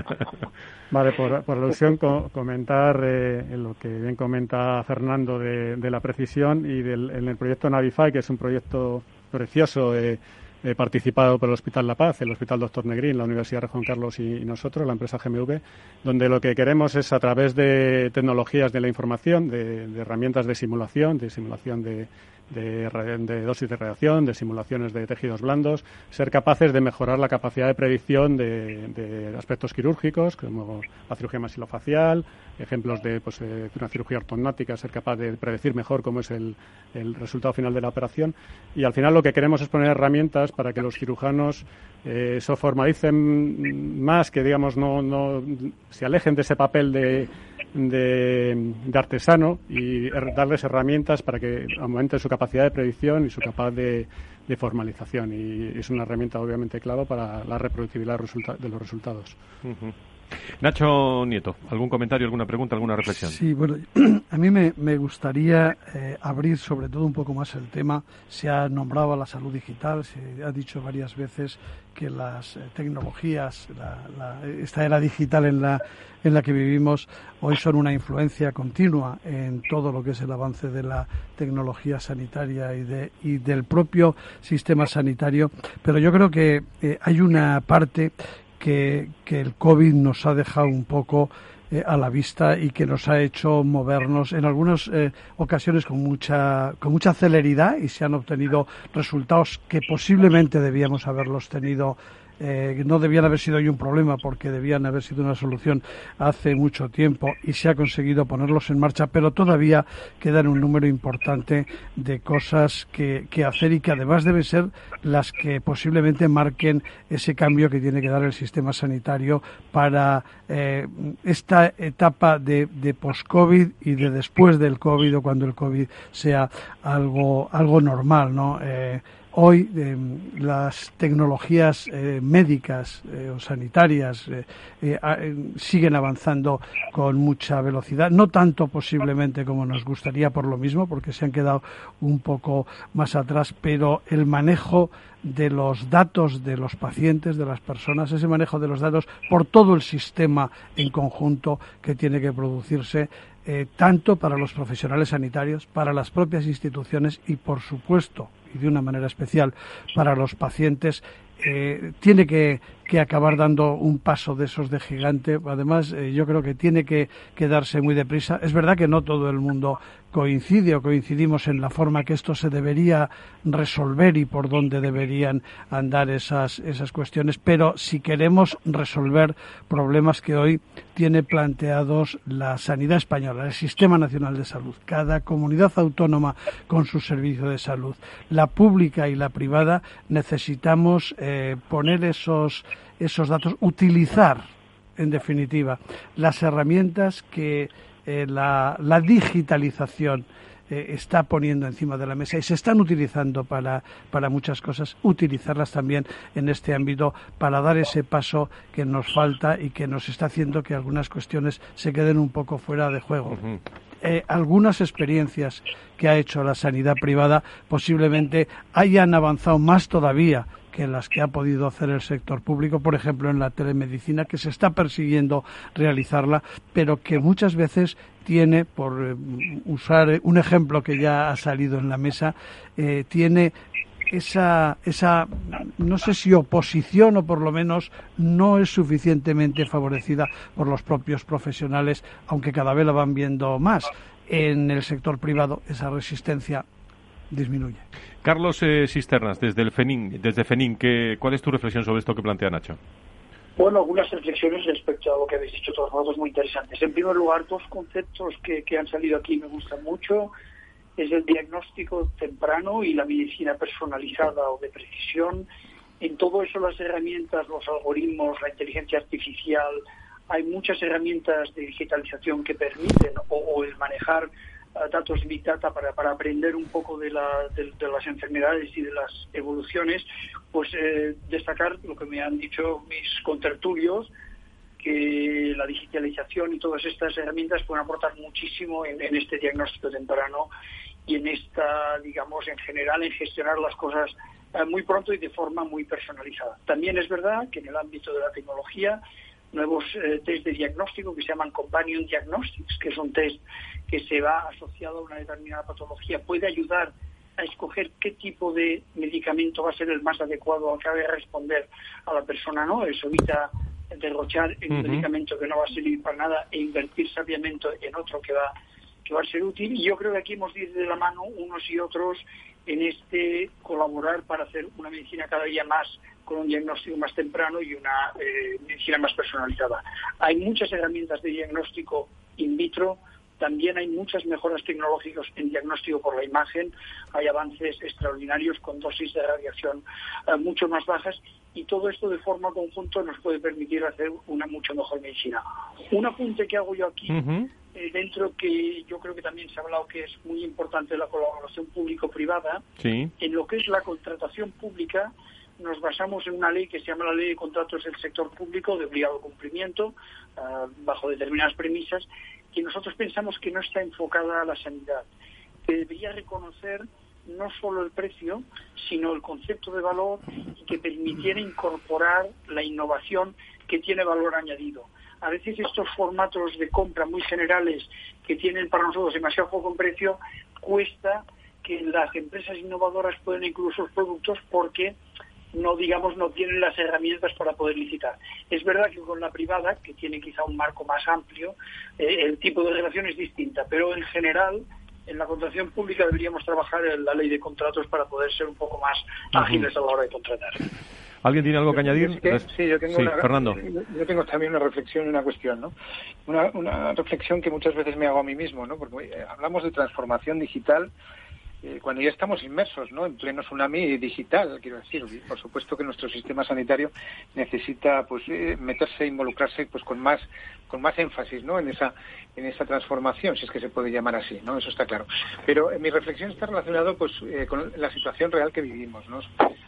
vale, por, por alusión comentar eh, lo que bien comenta Fernando de, la precisión y del, en el proyecto Navify, que es un proyecto precioso eh, eh, participado por el Hospital La Paz, el Hospital Doctor Negrín, la Universidad de Juan Carlos y, nosotros, la empresa GMV, donde lo que queremos es, a través de tecnologías de la información, de herramientas de simulación, de simulación de, de, dosis de radiación, de simulaciones de tejidos blandos, ser capaces de mejorar la capacidad de predicción de, aspectos quirúrgicos, como la cirugía masilofacial, ejemplos de, pues, una cirugía ortognática, ser capaz de predecir mejor cómo es el, resultado final de la operación. Y al final lo que queremos es poner herramientas para que los cirujanos eh, se formalicen más, que digamos no, no se alejen de ese papel de de, artesano y darles herramientas para que aumenten su capacidad de predicción y su capacidad de, formalización. Y es una herramienta obviamente clave para la reproductibilidad de los resultados. Nacho Nieto, ¿algún comentario, alguna pregunta, alguna reflexión? Sí, bueno, a mí me, gustaría eh, abrir sobre todo un poco más el tema. Se ha nombrado la salud digital, se ha dicho varias veces que las eh, tecnologías, esta era digital en la, en la que vivimos, hoy son una influencia continua en todo lo que es el avance de la tecnología sanitaria y, de, y del propio sistema sanitario. Pero yo creo que eh, hay una parte que, el COVID nos ha dejado un poco eh, a la vista y que nos ha hecho movernos en algunas eh, ocasiones con mucha, con mucha celeridad y se han obtenido resultados que posiblemente debíamos haberlos tenido eh, no debían haber sido hoy un problema porque debían haber sido una solución hace mucho tiempo y se ha conseguido ponerlos en marcha, pero todavía quedan un número importante de cosas que, hacer y que además deben ser las que posiblemente marquen ese cambio que tiene que dar el sistema sanitario para eh, esta etapa de, de post-COVID y de después del COVID o cuando el COVID sea algo, algo normal, ¿no? Eh, Hoy eh, las tecnologías eh, médicas eh, o sanitarias siguen avanzando con mucha velocidad, no tanto posiblemente como nos gustaría por lo mismo, porque se han quedado un poco más atrás, pero el manejo de los datos de los pacientes, de las personas, ese manejo de los datos por todo el sistema en conjunto que tiene que producirse tanto para los profesionales sanitarios, para las propias instituciones y, por supuesto, y de una manera especial para los pacientes, eh, tiene que, que acabar dando un paso de esos de gigante. Además, eh, yo creo que tiene que, que darse muy deprisa. Es verdad que no todo el mundo coincide o coincidimos en la forma que esto se debería resolver y por dónde deberían andar esas, esas cuestiones, pero si queremos resolver problemas que hoy tiene planteados la sanidad española, el Sistema Nacional de Salud, cada comunidad autónoma con su servicio de salud, la pública y la privada, necesitamos eh, poner esos, esos datos, utilizar, en definitiva, las herramientas que eh, la, digitalización eh, está poniendo encima de la mesa y se están utilizando para, para muchas cosas, utilizarlas también en este ámbito para dar ese paso que nos falta y que nos está haciendo que algunas cuestiones se queden un poco fuera de juego. Eh, algunas experiencias que ha hecho la sanidad privada posiblemente hayan avanzado más todavía que las que ha podido hacer el sector público, por ejemplo en la telemedicina, que se está persiguiendo realizarla, pero que muchas veces tiene, por eh, usar un ejemplo que ya ha salido en la mesa, eh, tiene esa, esa, no sé si oposición o por lo menos no es suficientemente favorecida por los propios profesionales, aunque cada vez la van viendo más. En el sector privado esa resistencia disminuye. Carlos eh, Cisternas, desde el FENIN, desde FENIN, ¿qué, ¿cuál es tu reflexión sobre esto que plantea Nacho? Bueno, algunas reflexiones respecto a lo que habéis dicho todos vosotros muy interesantes. En primer lugar, dos conceptos que, que han salido aquí me gustan mucho. Es el diagnóstico temprano y la medicina personalizada o de precisión. En todo eso las herramientas, los algoritmos, la inteligencia artificial, hay muchas herramientas de digitalización que permiten o el manejar datos Big Data para, para aprender un poco de, la, de, las enfermedades y de las evoluciones, pues eh, destacar lo que me han dicho mis contertulios, que la digitalización y todas estas herramientas pueden aportar muchísimo en, este diagnóstico temprano y en esta, digamos, en general, en gestionar las cosas eh, muy pronto y de forma muy personalizada. También es verdad que en el ámbito de la tecnología nuevos eh, test de diagnóstico que se llaman Companion Diagnostics, que es un test que se va asociado a una determinada patología, puede ayudar a escoger qué tipo de medicamento va a ser el más adecuado al que de responder a la persona, ¿no? Eso evita derrochar en un medicamento que no va a servir para nada e invertir sabiamente en otro que va que va a ser útil. Y yo creo que aquí hemos de ir de la mano unos y otros en este colaborar para hacer una medicina cada día más con un diagnóstico más temprano y una eh, medicina más personalizada. Hay muchas herramientas de diagnóstico in vitro, también hay muchas mejoras tecnológicas en diagnóstico por la imagen, hay avances extraordinarios con dosis de radiación eh, mucho más bajas y todo esto de forma conjunta nos puede permitir hacer una mucho mejor medicina. Un apunte que hago yo aquí, eh, dentro que yo creo que también se ha hablado que es muy importante la colaboración público-privada, en lo que es la contratación pública, nos basamos en una ley que se llama la Ley de Contratos del Sector Público de obligado cumplimiento, ah, bajo determinadas premisas, que nosotros pensamos que no está enfocada a la sanidad, que debería reconocer no solo el precio, sino el concepto de valor y que permitiera incorporar la innovación que tiene valor añadido. A veces estos formatos de compra muy generales que tienen para nosotros demasiado poco precio, cuesta que las empresas innovadoras puedan incluir sus productos porque no digamos no tienen las herramientas para poder licitar. Es verdad que con la privada, que tiene quizá un marco más amplio, eh, el tipo de relación es distinta, pero en general en la contratación pública deberíamos trabajar en la ley de contratos para poder ser un poco más ágiles a la hora de contratar. ¿Alguien tiene algo que añadir? sí, yo tengo, Fernando. yo tengo también una reflexión y una cuestión, ¿no? Una, una reflexión que muchas veces me hago a mí mismo, ¿no? Porque hablamos de transformación digital eh, cuando ya estamos inmersos ¿no? en pleno tsunami digital, quiero decir. Por supuesto que nuestro sistema sanitario necesita pues eh, meterse, involucrarse pues con más con más énfasis ¿no? en esa en esa transformación, si es que se puede llamar así, ¿no? Eso está claro. Pero mi reflexión está relacionada pues eh, con la situación real que vivimos, ¿no?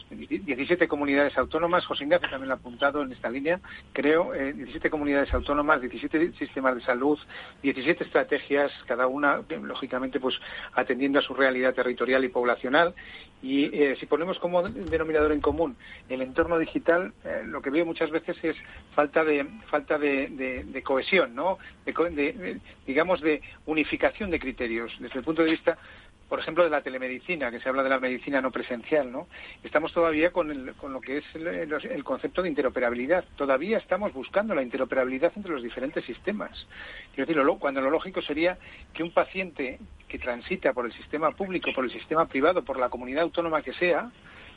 17 comunidades autónomas, José Ignacio también lo ha apuntado en esta línea, creo, eh, 17 comunidades autónomas, 17 sistemas de salud, 17 estrategias, cada una, lógicamente, pues atendiendo a su realidad territorial y poblacional. Y eh, si ponemos como denominador en común el entorno digital, eh, lo que veo muchas veces es falta de falta de, de, cohesión, ¿no? De, digamos, de unificación de criterios. Desde el punto de vista por ejemplo, de la telemedicina, que se habla de la medicina no presencial, ¿no? Estamos todavía con, con lo que es el, concepto de interoperabilidad. Todavía estamos buscando la interoperabilidad entre los diferentes sistemas. Quiero decir, cuando lo lógico sería que un paciente que transita por el sistema público, por el sistema privado, por la comunidad autónoma que sea,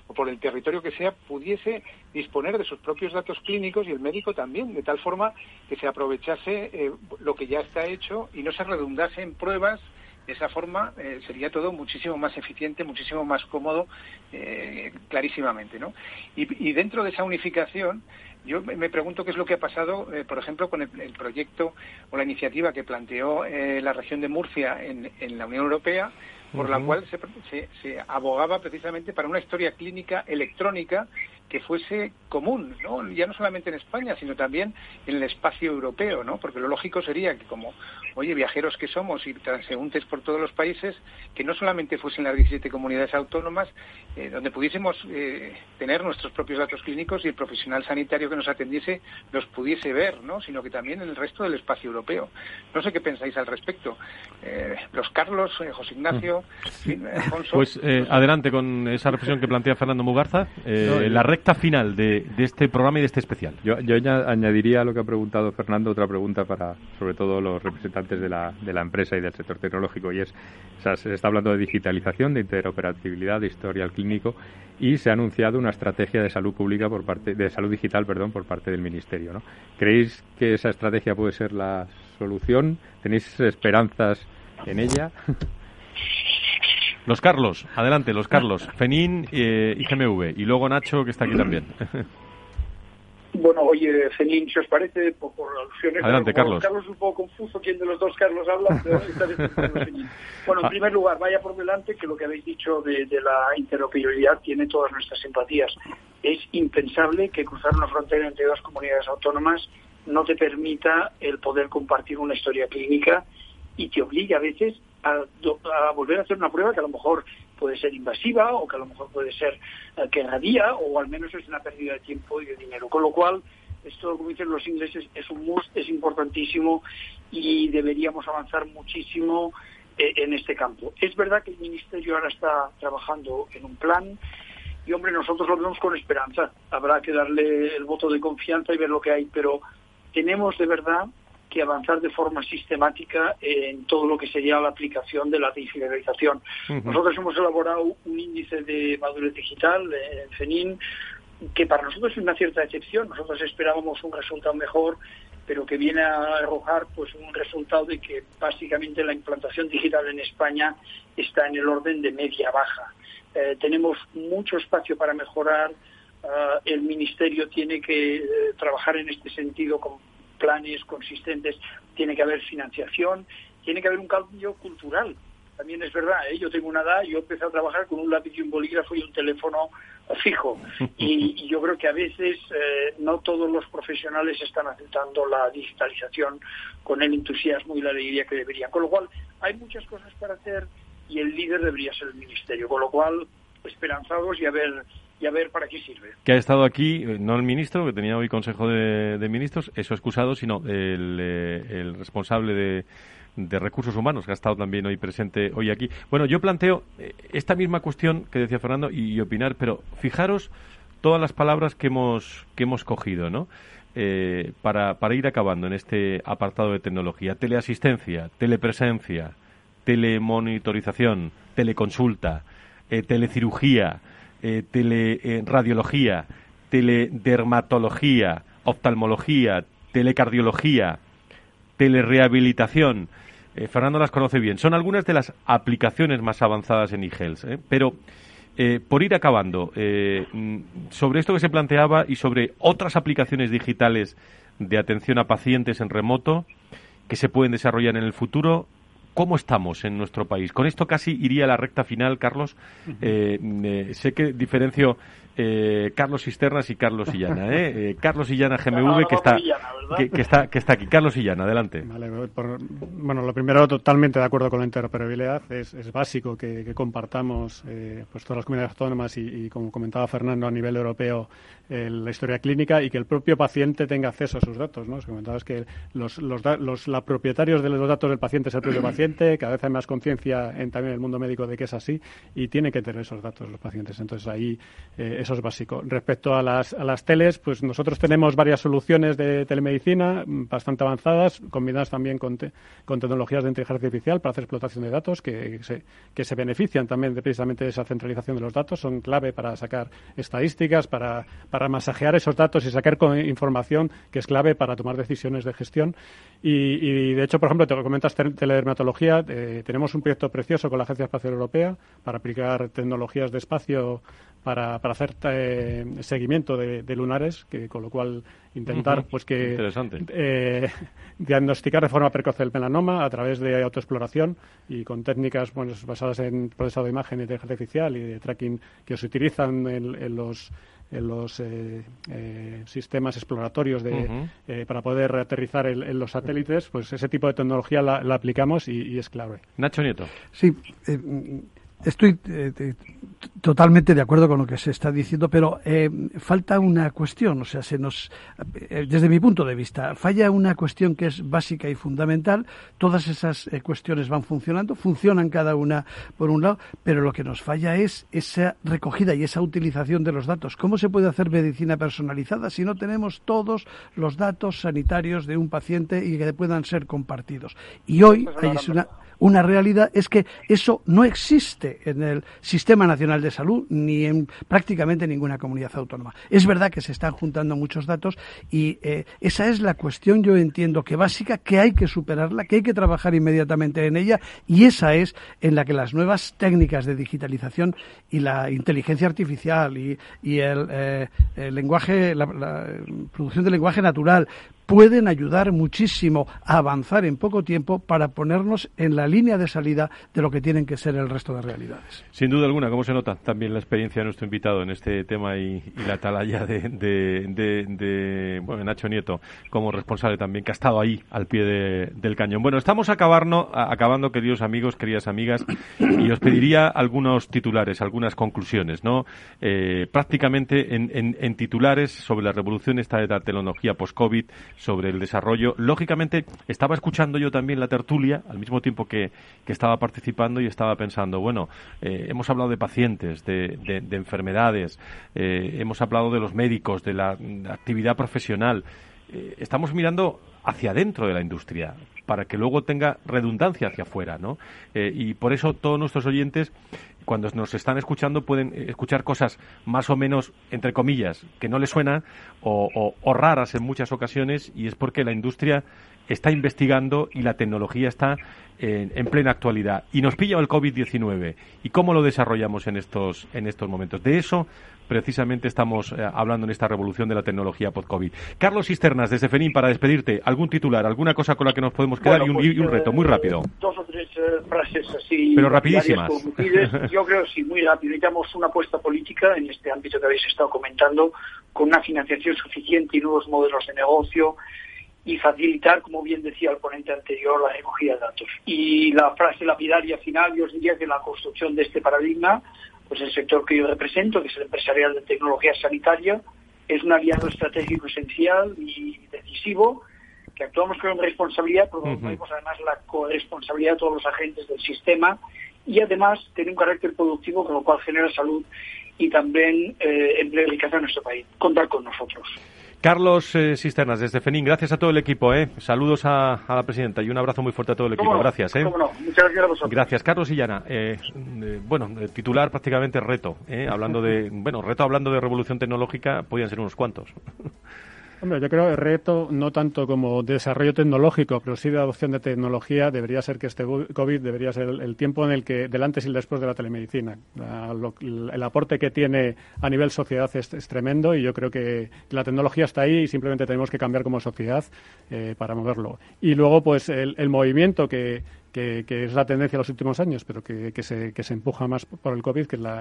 o por el territorio que sea, pudiese disponer de sus propios datos clínicos y el médico también, de tal forma que se aprovechase eh, lo que ya está hecho y no se redundase en pruebas de esa forma eh, sería todo muchísimo más eficiente, muchísimo más cómodo, eh, clarísimamente. ¿no? Y, dentro de esa unificación, yo me pregunto qué es lo que ha pasado, eh, por ejemplo, con el, proyecto o la iniciativa que planteó la región de Murcia en, la Unión Europea, por la cual se, se, abogaba precisamente para una historia clínica electrónica que fuese común, ¿no? ya no solamente en España, sino también en el espacio europeo, ¿no? porque lo lógico sería que como, oye, viajeros que somos y transeúntes por todos los países, que no solamente fuesen las 17 comunidades autónomas, eh, donde pudiésemos eh, tener nuestros propios datos clínicos y el profesional sanitario que nos atendiese los pudiese ver, ¿no? sino que también en el resto del espacio europeo. No sé qué pensáis al respecto. Eh, los Carlos, José Ignacio, mm. Alfonso. Pues adelante con esa reflexión que plantea Fernando Mugarza. la final de, este programa y de este especial. Yo, yo añadiría a lo que ha preguntado Fernando otra pregunta para, sobre todo, los representantes de la, de la empresa y del sector tecnológico, y es, se está hablando de digitalización, de interoperabilidad, de historial clínico, y se ha anunciado una estrategia de salud pública por parte, de salud digital, perdón, por parte del Ministerio, ¿no? ¿Creéis que esa estrategia puede ser la solución? ¿Tenéis esperanzas en ella? Los Carlos, adelante, los Carlos. Fenin eh, y GMV. Y luego Nacho, que está aquí también. Bueno, oye, Fenin, si os parece, por, alusiones... Adelante, Carlos. Carlos es un poco confuso quién de los dos Carlos habla, pero Bueno, en ah. primer lugar, vaya por delante que lo que habéis dicho de, de la interoperabilidad tiene todas nuestras simpatías. Es impensable que cruzar una frontera entre dos comunidades autónomas no te permita el poder compartir una historia clínica y te obligue a veces a, volver a hacer una prueba que a lo mejor puede ser invasiva o que a lo mejor puede ser eh, que radía o al menos es una pérdida de tiempo y de dinero. Con lo cual, esto, como dicen los ingleses, es un must, es importantísimo y deberíamos avanzar muchísimo eh, en este campo. Es verdad que el Ministerio ahora está trabajando en un plan y, hombre, nosotros lo vemos con esperanza. Habrá que darle el voto de confianza y ver lo que hay, pero tenemos de verdad que avanzar de forma sistemática en todo lo que sería la aplicación de la digitalización. Nosotros hemos elaborado un índice de madurez digital, en CENIN, que para nosotros es una cierta excepción. Nosotros esperábamos un resultado mejor, pero que viene a arrojar pues un resultado de que básicamente la implantación digital en España está en el orden de media baja. Eh, tenemos mucho espacio para mejorar. Ah, el Ministerio tiene que eh, trabajar en este sentido con planes consistentes, tiene que haber financiación, tiene que haber un cambio cultural. También es verdad, ¿eh? yo tengo una edad, yo empecé a trabajar con un lápiz y un bolígrafo y un teléfono fijo. Y, yo creo que a veces eh, no todos los profesionales están aceptando la digitalización con el entusiasmo y la alegría que deberían. Con lo cual, hay muchas cosas para hacer y el líder debería ser el ministerio. Con lo cual, esperanzados y a ver y a ver para qué sirve. Que ha estado aquí, eh, no el ministro, que tenía hoy Consejo de, Ministros, eso excusado, sino el, eh, el responsable de, de recursos humanos, que ha estado también hoy presente hoy aquí. Bueno, yo planteo eh, esta misma cuestión que decía Fernando y, opinar, pero fijaros todas las palabras que hemos, que hemos cogido, ¿no? para, para ir acabando en este apartado de tecnología. Teleasistencia, telepresencia, telemonitorización, teleconsulta, telecirugía, eh, teleradiología, teledermatología, oftalmología, telecardiología, telerehabilitación. Eh, Fernando las conoce bien. Son algunas de las aplicaciones más avanzadas en eHealth. ¿eh? Pero eh, por ir acabando, mm, sobre esto que se planteaba y sobre otras aplicaciones digitales de atención a pacientes en remoto que se pueden desarrollar en el futuro, ¿Cómo estamos en nuestro país? Con esto casi iría a la recta final, Carlos. Eh, sé que diferencio eh, Carlos Cisternas y Carlos Illana. ¿eh? eh Carlos Illana GMV, que, está, que, está, que está aquí. Carlos Illana, adelante. bueno, lo primero, totalmente de acuerdo con la interoperabilidad. Es, es básico que, compartamos eh, pues todas las comunidades autónomas y, como comentaba Fernando, a nivel europeo la historia clínica y que el propio paciente tenga acceso a sus datos. ¿no? comentabas que los, los, los, propietarios de los datos del paciente es el propio paciente, cada vez hay más conciencia en también el mundo médico de que es así y tiene que tener esos datos los pacientes. Entonces ahí eso es básico. Respecto a las, a las teles, pues nosotros tenemos varias soluciones de telemedicina mm, bastante avanzadas, combinadas también con, con tecnologías de inteligencia artificial para hacer explotación de datos que se, que se benefician también de, precisamente de esa centralización de los datos. Son clave para sacar estadísticas, para, para masajear esos datos y sacar información que es clave para tomar decisiones de gestión. Y, de hecho, por ejemplo, te comentas teledermatología. Eh, tenemos un proyecto precioso con la Agencia Espacial Europea para aplicar tecnologías de espacio para, para hacer eh, seguimiento de, lunares, que con lo cual intentar pues que eh, diagnosticar de forma precoz el melanoma a través de autoexploración y con técnicas bueno, basadas en procesado de imagen, inteligencia artificial y de tracking que se utilizan en, los en los eh, sistemas exploratorios de, para poder aterrizar en, los satélites, pues ese tipo de tecnología la, aplicamos y, y, es clave. Nacho Nieto. Sí, Estoy eh, totalmente de acuerdo con lo que se está diciendo, pero eh, falta una cuestión, o sea, se nos, eh, desde mi punto de vista, falla una cuestión que es básica y fundamental. Todas esas cuestiones van funcionando, funcionan cada una por un lado, pero lo que nos falla es esa recogida y esa utilización de los datos. ¿Cómo se puede hacer medicina personalizada si no tenemos todos los datos sanitarios de un paciente y que puedan ser compartidos? Y hoy pues hay una una realidad es que eso no existe en el Sistema Nacional de Salud ni en prácticamente ninguna comunidad autónoma. Es verdad que se están juntando muchos datos y eh, esa es la cuestión, yo entiendo que básica, que hay que superarla, que hay que trabajar inmediatamente en ella y esa es en la que las nuevas técnicas de digitalización y la inteligencia artificial y, el, eh, lenguaje, la producción de lenguaje natural, pueden ayudar muchísimo a avanzar en poco tiempo para ponernos en la línea de salida de lo que tienen que ser el resto de realidades. Sin duda alguna, ¿cómo se nota también la experiencia de nuestro invitado en este tema y, la atalaya de, de, bueno, Nacho Nieto como responsable también, que ha estado ahí al pie del cañón? Bueno, estamos acabando, acabando, queridos amigos, queridas amigas, y os pediría algunos titulares, algunas conclusiones, ¿no? Eh, prácticamente en, en, titulares sobre la revolución esta de la tecnología post-COVID, sobre el desarrollo. Lógicamente, estaba escuchando yo también la tertulia al mismo tiempo que, estaba participando y estaba pensando, bueno, eh, hemos hablado de pacientes, de, enfermedades, eh, hemos hablado de los médicos, de la, actividad profesional. Eh, estamos mirando hacia adentro de la industria para que luego tenga redundancia hacia afuera, ¿no? y por eso todos nuestros oyentes cuando nos están escuchando pueden escuchar cosas más o menos, entre comillas, que no les suenan o, raras en muchas ocasiones y es porque la industria está investigando y la tecnología está en, plena actualidad. Y nos pilla el COVID-19. ¿Y cómo lo desarrollamos en estos, en estos momentos? De eso precisamente estamos eh, hablando en esta revolución de la tecnología post-COVID. Carlos Cisternas, desde FENIN, para despedirte, ¿algún titular, alguna cosa con la que nos podemos quedar y, un, pues, reto, muy rápido? Eh, dos o tres eh, frases así. Pero rapidísimas. Yo creo, sí, muy rápido. Necesitamos una apuesta política en este ámbito que habéis estado comentando, con una financiación suficiente y nuevos modelos de negocio, y facilitar, como bien decía el ponente anterior, la recogida de datos. Y la frase lapidaria final, yo os diría que la construcción de este paradigma, pues el sector que yo represento, que es el empresarial de tecnología sanitaria, es un aliado estratégico esencial y decisivo, que actuamos con responsabilidad, pero tenemos además la corresponsabilidad de todos los agentes del sistema y además tiene un carácter productivo, con lo cual genera salud y también eh, empleo y riqueza en nuestro país. Contar con nosotros. Carlos eh, Cisternas, desde FENIN, gracias a todo el equipo. Eh. Saludos a, la presidenta y un abrazo muy fuerte a todo el equipo. gracias. Eh. Muchas gracias a vosotros. Gracias, Carlos Illana. Eh, bueno, titular prácticamente reto. Hablando de, bueno, reto hablando de revolución tecnológica, podían ser unos cuantos. Hombre, yo creo el reto, no tanto como desarrollo tecnológico, pero sí de adopción de tecnología, debería ser que este COVID debería ser el, tiempo en el que, del antes y el después de la telemedicina. el aporte que tiene a nivel sociedad es, tremendo y yo creo que la tecnología está ahí y simplemente tenemos que cambiar como sociedad eh, para moverlo. Y luego, pues, el, movimiento que, que, es la tendencia de los últimos años, pero que, se, que se empuja más por el COVID, que es la,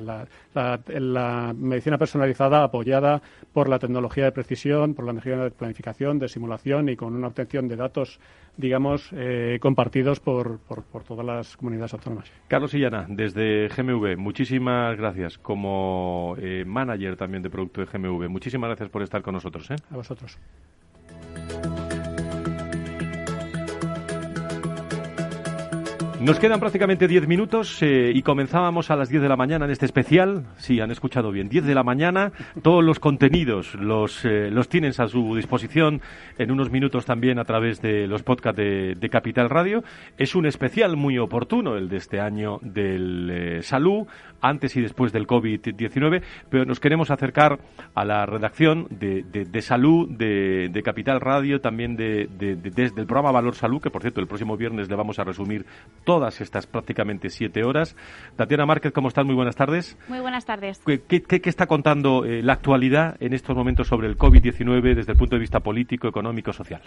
la, medicina personalizada apoyada por la tecnología de precisión, por la tecnología de planificación, de simulación y con una obtención de datos, digamos, eh, compartidos por, por, por, todas las comunidades autónomas. Carlos Illana, desde GMV, muchísimas gracias. Como eh, manager también de producto de GMV, muchísimas gracias por estar con nosotros. ¿eh? A vosotros. Nos quedan prácticamente 10 minutos eh, y comenzábamos a las 10 de la mañana en este especial. Sí, han escuchado bien. 10 de la mañana. Todos los contenidos los, eh, los tienes a su disposición en unos minutos también a través de los podcasts de, Capital Radio. Es un especial muy oportuno el de este año del eh, salud, antes y después del COVID-19, pero nos queremos acercar a la redacción de, de, salud de, de, Capital Radio, también de, desde el programa Valor Salud, que por cierto el próximo viernes le vamos a resumir todo todas estas prácticamente siete horas. Tatiana Márquez, ¿cómo estás? Muy buenas tardes. Muy buenas tardes. ¿Qué, está contando eh, la actualidad en estos momentos sobre el COVID-19 desde el punto de vista político, económico, social?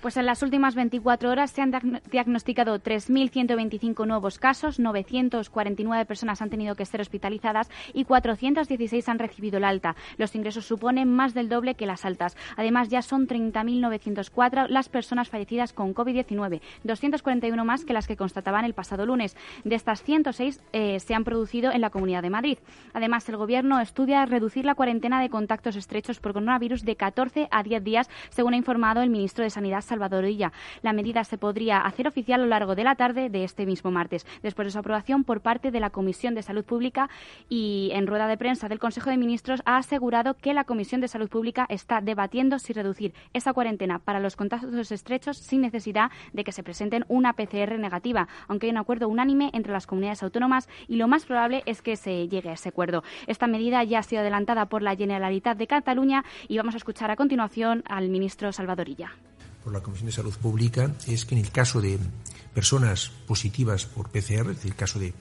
Pues en las últimas 24 horas se han diagnosticado 3.125 nuevos casos, 949 personas han tenido que ser hospitalizadas y 416 han recibido el alta. Los ingresos suponen más del doble que las altas. Además, ya son 30.904 las personas fallecidas con COVID-19, 241 más que las que constataban el pasado lunes. De estas 106 eh, se han producido en la Comunidad de Madrid. Además, el Gobierno estudia reducir la cuarentena de contactos estrechos por coronavirus de 14 a 10 días, según ha informado el ministro de Sanidad, Salvadorilla. La medida se podría hacer oficial a lo largo de la tarde de este mismo martes, después de su aprobación por parte de la Comisión de Salud Pública y en rueda de prensa del Consejo de Ministros ha asegurado que la Comisión de Salud Pública está debatiendo si reducir esa cuarentena para los contactos estrechos sin necesidad de que se presenten una PCR negativa, aunque hay un acuerdo unánime entre las comunidades autónomas y lo más probable es que se llegue a ese acuerdo. Esta medida ya ha sido adelantada por la Generalitat de Cataluña y vamos a escuchar a continuación al ministro Salvadorilla por la Comisión de Salud Pública es que en el caso de personas positivas por PCR, es decir, el caso de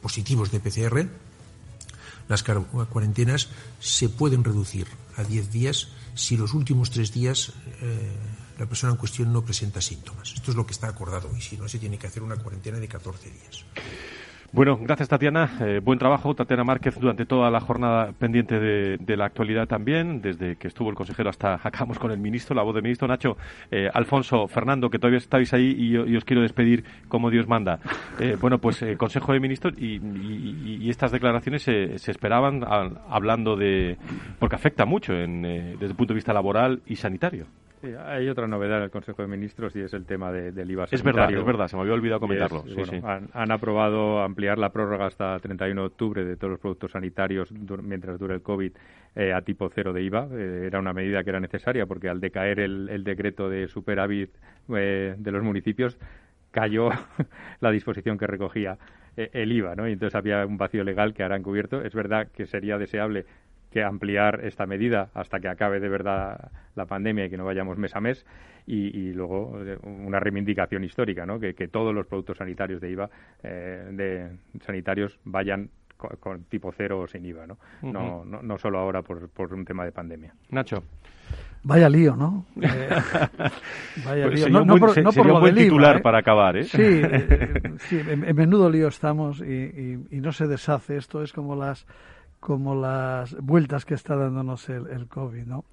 positivos de PCR, las cuarentenas se pueden reducir a 10 días si los últimos tres días eh, la persona en cuestión no presenta síntomas. Esto es lo que está acordado y si no se tiene que hacer una cuarentena de 14 días. Bueno, gracias Tatiana. Eh, buen trabajo, Tatiana Márquez, durante toda la jornada pendiente de, la actualidad también, desde que estuvo el consejero hasta acabamos con el ministro, la voz del ministro. Nacho, eh, Alfonso, Fernando, que todavía estáis ahí y, os quiero despedir como Dios manda. Eh, bueno, pues Consejo de Ministros y, estas declaraciones se, esperaban hablando de. porque afecta mucho desde el punto de vista laboral y sanitario hay otra novedad en el Consejo de Ministros y es el tema del IVA Es verdad, es verdad, se me había olvidado comentarlo. Han, aprobado ampliar la prórroga hasta 31 de octubre de todos los productos sanitarios mientras dure el COVID eh, a tipo cero de IVA. Eh, era una medida que era necesaria porque al decaer el, decreto de superávit eh, de los municipios cayó la disposición que recogía el IVA, ¿no? Y entonces había un vacío legal que ahora han cubierto. Es verdad que sería deseable que ampliar esta medida hasta que acabe de verdad la pandemia y que no vayamos mes a mes. Y, luego eh, una reivindicación histórica, ¿no? que, todos los productos sanitarios de IVA, eh, de sanitarios, vayan con, tipo cero o sin IVA, ¿no? no, no, solo ahora por, por un tema de pandemia. Nacho. Vaya lío, ¿no? Eh, vaya pues lío. No, no, por, no por lo buen titular para acabar, ¿eh? Sí, sí en, menudo lío estamos y, y, no se deshace. Esto es como las como las vueltas que está dándonos el, COVID, ¿no?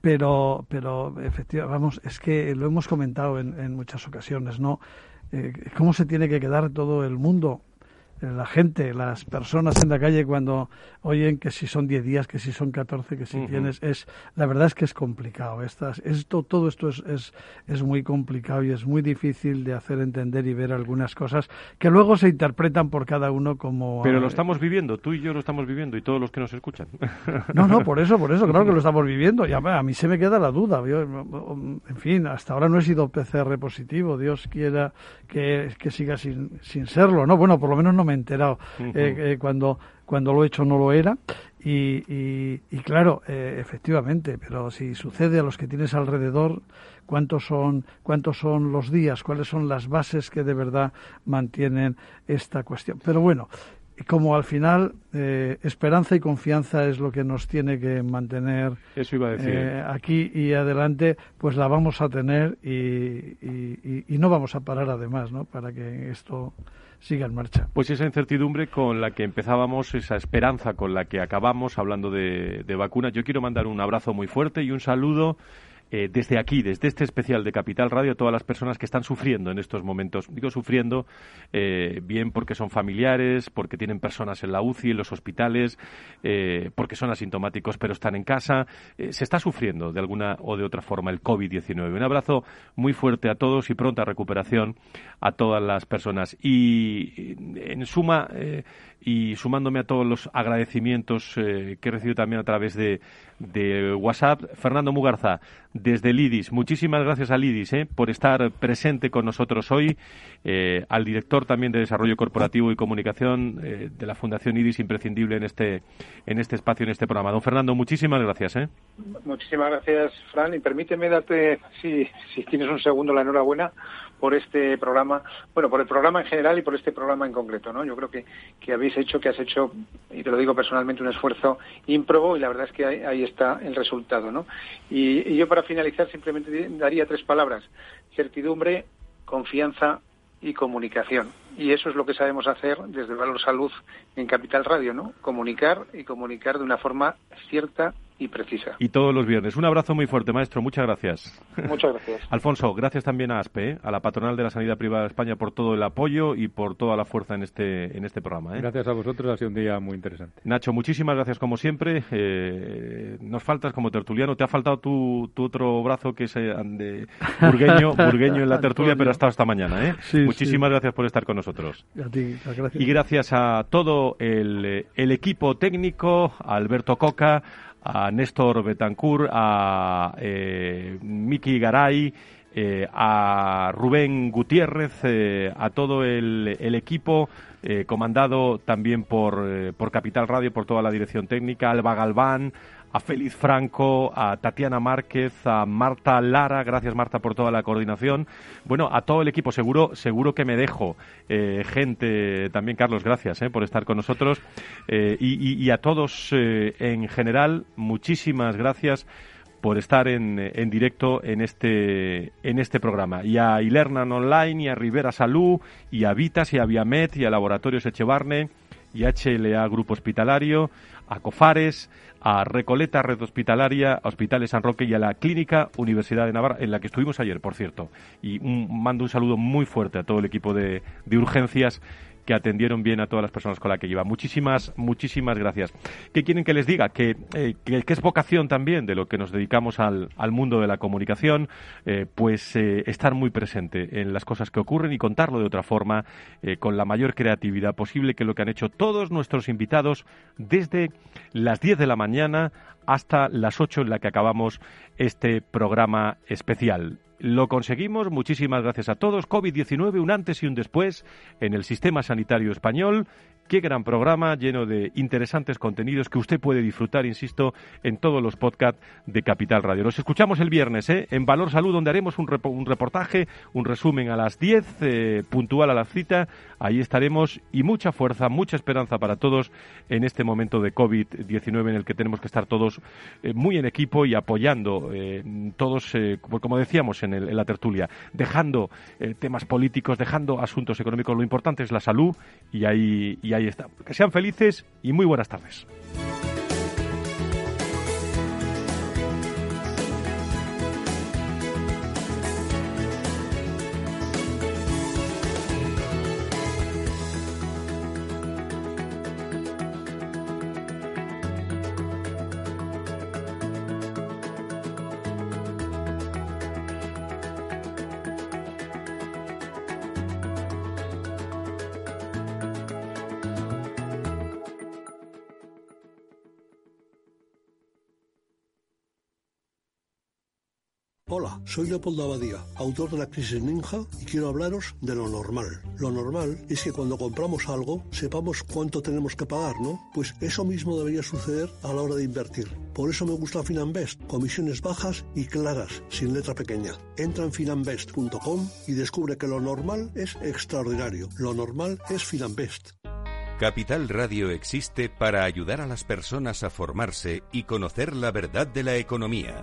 Pero, pero efectivamente, vamos, es que lo hemos comentado en, en muchas ocasiones, ¿no? Eh, ¿Cómo se tiene que quedar todo el mundo la gente, las personas en la calle cuando oyen que si son 10 días, que si son 14, que si tienes, es la verdad es que es complicado. Estas, esto, todo esto es, es, es, muy complicado y es muy difícil de hacer entender y ver algunas cosas que luego se interpretan por cada uno como... Pero lo estamos viviendo, tú y yo lo estamos viviendo y todos los que nos escuchan. No, no, por eso, por eso, claro que lo estamos viviendo. Y a, mí se me queda la duda. en fin, hasta ahora no he sido PCR positivo, Dios quiera que, que siga sin, sin serlo, ¿no? Bueno, por lo menos no me he enterado eh, eh, cuando, cuando lo he hecho no lo era. Y, y, claro, eh, efectivamente, pero si sucede a los que tienes alrededor, ¿cuántos son, ¿cuántos son los días? ¿Cuáles son las bases que de verdad mantienen esta cuestión? Pero bueno, como al final eh, esperanza y confianza es lo que nos tiene que mantener eh, aquí y adelante, pues la vamos a tener y, y, no vamos a parar además, ¿no? Para que esto siga en marcha. Pues esa incertidumbre con la que empezábamos, esa esperanza con la que acabamos hablando de, de vacunas. Yo quiero mandar un abrazo muy fuerte y un saludo eh, desde aquí, desde este especial de Capital Radio, a todas las personas que están sufriendo en estos momentos. Digo sufriendo, eh, bien porque son familiares, porque tienen personas en la UCI, en los hospitales, eh, porque son asintomáticos pero están en casa. se está sufriendo de alguna o de otra forma el COVID-19. Un abrazo muy fuerte a todos y pronta recuperación a todas las personas. Y en suma, y sumándome a todos los agradecimientos que he recibido también a través de, de WhatsApp, Fernando Mugarza, desde Lidis. Muchísimas gracias a Lidis eh, por estar presente con nosotros hoy, eh, al director también de Desarrollo Corporativo y Comunicación eh, de la Fundación Lidis, imprescindible en este, en este espacio, en este programa. Don Fernando, muchísimas gracias. ¿eh? Muchísimas gracias, Fran, y permíteme darte, si, si tienes un segundo, la enhorabuena por este programa, bueno, por el programa en general y por este programa en concreto, ¿no? Yo creo que, que habéis hecho, que has hecho, y te lo digo personalmente, un esfuerzo ímprobo y la verdad es que ahí, está el resultado, ¿no? y yo para finalizar simplemente daría tres palabras. Certidumbre, confianza y comunicación. Y eso es lo que sabemos hacer desde Valor Salud en Capital Radio, ¿no? Comunicar y comunicar de una forma cierta y precisa. Y todos los viernes. Un abrazo muy fuerte, maestro. Muchas gracias. Muchas gracias. Alfonso, gracias también a ASPE, ¿eh? a la patronal de la sanidad privada de España, por todo el apoyo y por toda la fuerza en este, en este programa. ¿eh? Gracias a vosotros, ha sido un día muy interesante. Nacho, muchísimas gracias como siempre. Eh, nos faltas como tertuliano. Te ha faltado tu, tu otro brazo que es de burgueño, burgueño en la tertulia, pero ha estado esta mañana. ¿eh? muchísimas gracias por estar con nosotros. Y gracias. A todo el, el equipo técnico, a Alberto Coca, a Néstor Betancourt, a eh, Miki Garay, eh, a Rubén Gutiérrez, eh, a todo el, el equipo, eh, comandado también por, por Capital Radio, por toda la dirección técnica, Alba Galván, a Félix Franco, a Tatiana Márquez, a Marta Lara, gracias Marta por toda la coordinación. Bueno, a todo el equipo, seguro, seguro que me dejo eh, gente, también Carlos, gracias eh, por estar con nosotros. Eh, y, a todos en general, muchísimas gracias por estar en, en, directo en este, en este programa. Y a Ilernan Online, y a Rivera Salud, y a Vitas, y a Viamet, y a Laboratorios Echevarne, y a HLA Grupo Hospitalario, a Cofares, a Recoleta Red Hospitalaria, Hospitales San Roque y a la Clínica Universidad de Navarra, en la que estuvimos ayer, por cierto. Y mando un saludo muy fuerte a todo el equipo de, de urgencias que atendieron bien a todas las personas con las que lleva. Muchísimas, muchísimas gracias. ¿Qué quieren que les diga? Que, eh, es vocación también de lo que nos dedicamos al, al mundo de la comunicación, eh, pues eh, estar muy presente en las cosas que ocurren y contarlo de otra forma, con la mayor creatividad posible, que lo que han hecho todos nuestros invitados desde las 10 de la mañana hasta las 8 en la que acabamos este programa especial. Lo conseguimos, muchísimas gracias a todos. COVID-19, un antes y un después en el sistema sanitario español Qué gran programa lleno de interesantes contenidos que usted puede disfrutar, insisto, en todos los podcasts de Capital Radio. Nos escuchamos el viernes ¿eh? en Valor Salud, donde haremos un, reportaje, un resumen a las 10, eh, puntual a la cita. Ahí estaremos y mucha fuerza, mucha esperanza para todos en este momento de COVID-19 en el que tenemos que estar todos eh, muy en equipo y apoyando todos, pues como decíamos en, en, la tertulia, dejando temas políticos, dejando asuntos económicos. Lo importante es la salud y ahí, ahí está. Que sean felices y muy buenas tardes. Soy Leopoldo Abadía, autor de La Crisis Ninja, y quiero hablaros de lo normal. Lo normal es que cuando compramos algo sepamos cuánto tenemos que pagar, ¿no? Pues eso mismo debería suceder a la hora de invertir. Por eso me gusta Finanbest, comisiones bajas y claras, sin letra pequeña. Entra en finanbest.com y descubre que lo normal es extraordinario. Lo normal es Finanbest. Capital Radio existe para ayudar a las personas a formarse y conocer la verdad de la economía.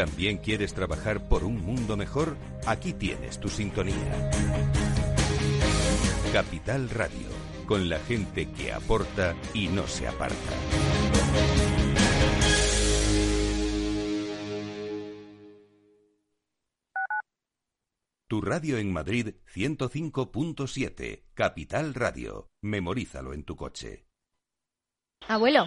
¿También quieres trabajar por un mundo mejor? Aquí tienes tu sintonía. Capital Radio, con la gente que aporta y no se aparta. Tu radio en Madrid 105.7, Capital Radio. Memorízalo en tu coche. Abuelo.